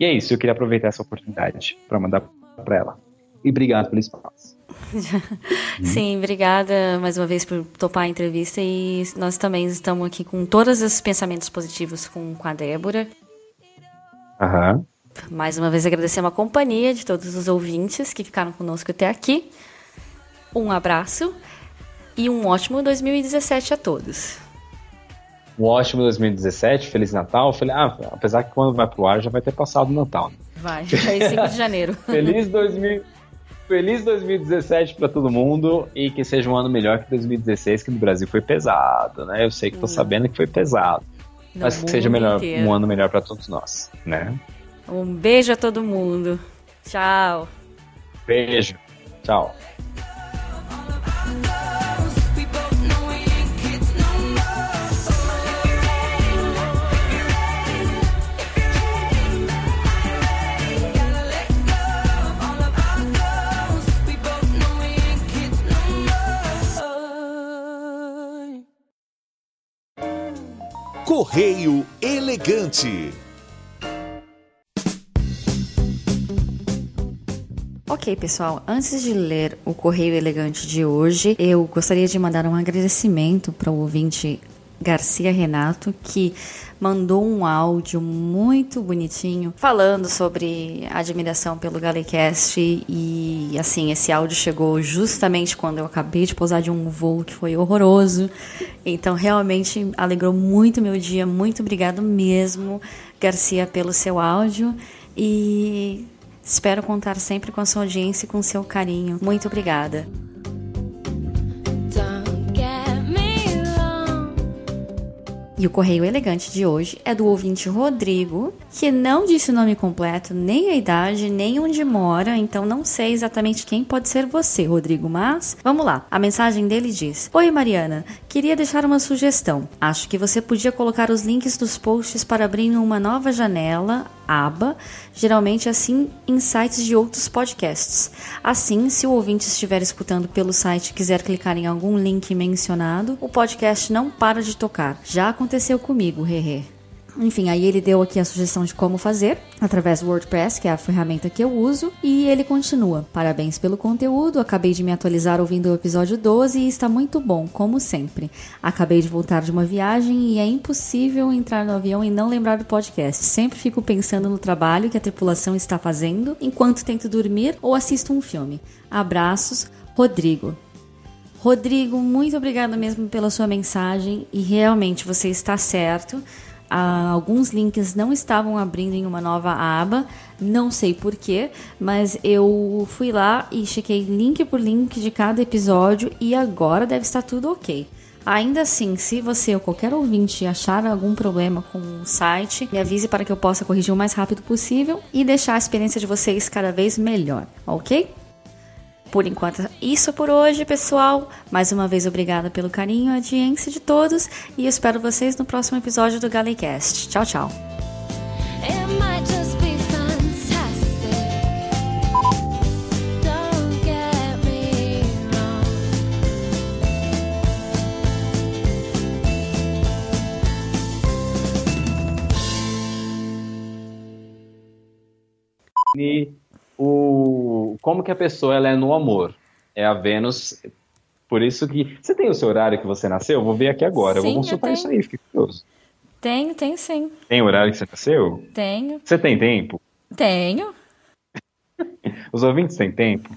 E é isso, eu queria aproveitar essa oportunidade pra mandar pra ela. E obrigado pelo espaço. Sim, obrigada mais uma vez por topar a entrevista e nós também estamos aqui com todos os pensamentos positivos com, com a Débora. Aham. Mais uma vez agradecemos a companhia de todos os ouvintes que ficaram conosco até aqui. Um abraço e um ótimo 2017 a todos. Um ótimo 2017, Feliz Natal. Fel- Ah, apesar que quando vai pro ar já vai ter passado o Natal. né? Vai, vai 5 de janeiro. Feliz 2000, Feliz 2017 pra todo mundo e que seja um ano melhor que 2016, que no Brasil foi pesado, né? Eu sei que tô sabendo que foi pesado, No mas que seja melhor, inteiro. um ano melhor pra todos nós, né? Um beijo a todo mundo. Tchau. Beijo, tchau. Correio Elegante. Ok, pessoal, antes de ler o Correio Elegante de hoje, eu gostaria de mandar um agradecimento para o ouvinte Garcia Renato, que mandou um áudio muito bonitinho falando sobre admiração pelo Galecast e assim, esse áudio chegou justamente quando eu acabei de pousar de um voo que foi horroroso. Então, realmente alegrou muito meu dia. Muito obrigado mesmo, Garcia, pelo seu áudio e Espero contar sempre com a sua audiência e com seu carinho. Muito obrigada. E o correio elegante de hoje é do ouvinte Rodrigo, que não disse o nome completo, nem a idade, nem onde mora, então não sei exatamente quem pode ser você, Rodrigo, mas vamos lá. A mensagem dele diz: Oi, Mariana, queria deixar uma sugestão. Acho que você podia colocar os links dos posts para abrir uma nova janela, aba, geralmente assim em sites de outros podcasts. Assim, se o ouvinte estiver escutando pelo site e quiser clicar em algum link mencionado, o podcast não para de tocar. Já aconteceu comigo, hehe. Enfim, aí ele deu aqui a sugestão de como fazer, através do WordPress, que é a ferramenta que eu uso, e ele continua. Parabéns pelo conteúdo, acabei de me atualizar ouvindo o episódio 12 e está muito bom, como sempre. Acabei de voltar de uma viagem e é impossível entrar no avião e não lembrar do podcast. Sempre fico pensando no trabalho que a tripulação está fazendo enquanto tento dormir ou assisto um filme. Abraços, Rodrigo. Rodrigo, muito obrigada mesmo pela sua mensagem e realmente você está certo. Ah, alguns links não estavam abrindo em uma nova aba, não sei porquê, mas eu fui lá e chequei link por link de cada episódio e agora deve estar tudo ok. Ainda assim, se você ou qualquer ouvinte achar algum problema com o site, me avise para que eu possa corrigir o mais rápido possível e deixar a experiência de vocês cada vez melhor, ok? Por enquanto, isso por hoje, pessoal. Mais uma vez, obrigada pelo carinho e audiência de todos. E espero vocês no próximo episódio do Galecast. Tchau, tchau. O como que a pessoa ela é no amor? É a Vênus. Por isso que você tem o seu horário que você nasceu? Eu vou ver aqui agora. eu Sim, vou eu consultar tenho. isso aí, fiquei curioso. Tenho, tenho sim. Tem horário que você nasceu? Tenho. Você tem tempo? Tenho. Os ouvintes têm tempo?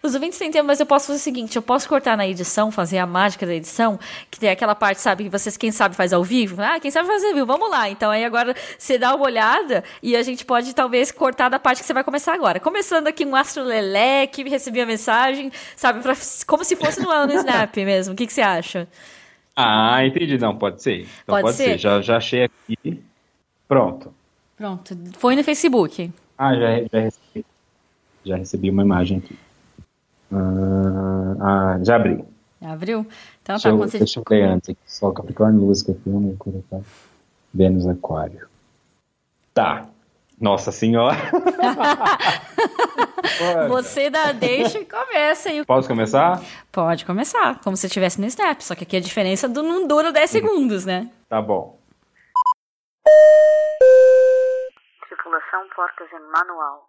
Os ouvintes têm tempo, mas eu posso fazer o seguinte: eu posso cortar na edição, fazer a mágica da edição, que tem aquela parte, sabe, que vocês, quem sabe, faz ao vivo. Ah, quem sabe fazer ao vivo, vamos lá. Então aí agora você dá uma olhada e a gente pode talvez cortar da parte que você vai começar agora. Começando aqui um Astro Lelé, que recebi a mensagem, sabe, pra- como se fosse no, no Snap mesmo. O que, que você acha? Ah, entendi. Não, pode ser. Então Pode pode, ser? ser. Já, já achei aqui. Pronto. Pronto, foi no Facebook. Ah, já, já recebi. Já recebi uma imagem aqui. Ah, ah, já abri. Abriu? Então Deixa tá, eu, você... deixa eu ler antes aqui. Sol, Capricórnio, Música, Filme, Colocar. Vênus, Aquário. Tá. Nossa Senhora. Você dá deixa e começa aí. Posso começar? Pode começar, como se estivesse no Snap, só que aqui a diferença do não dura 10 segundos, né? Tá bom. Tripulação Portas em Manual.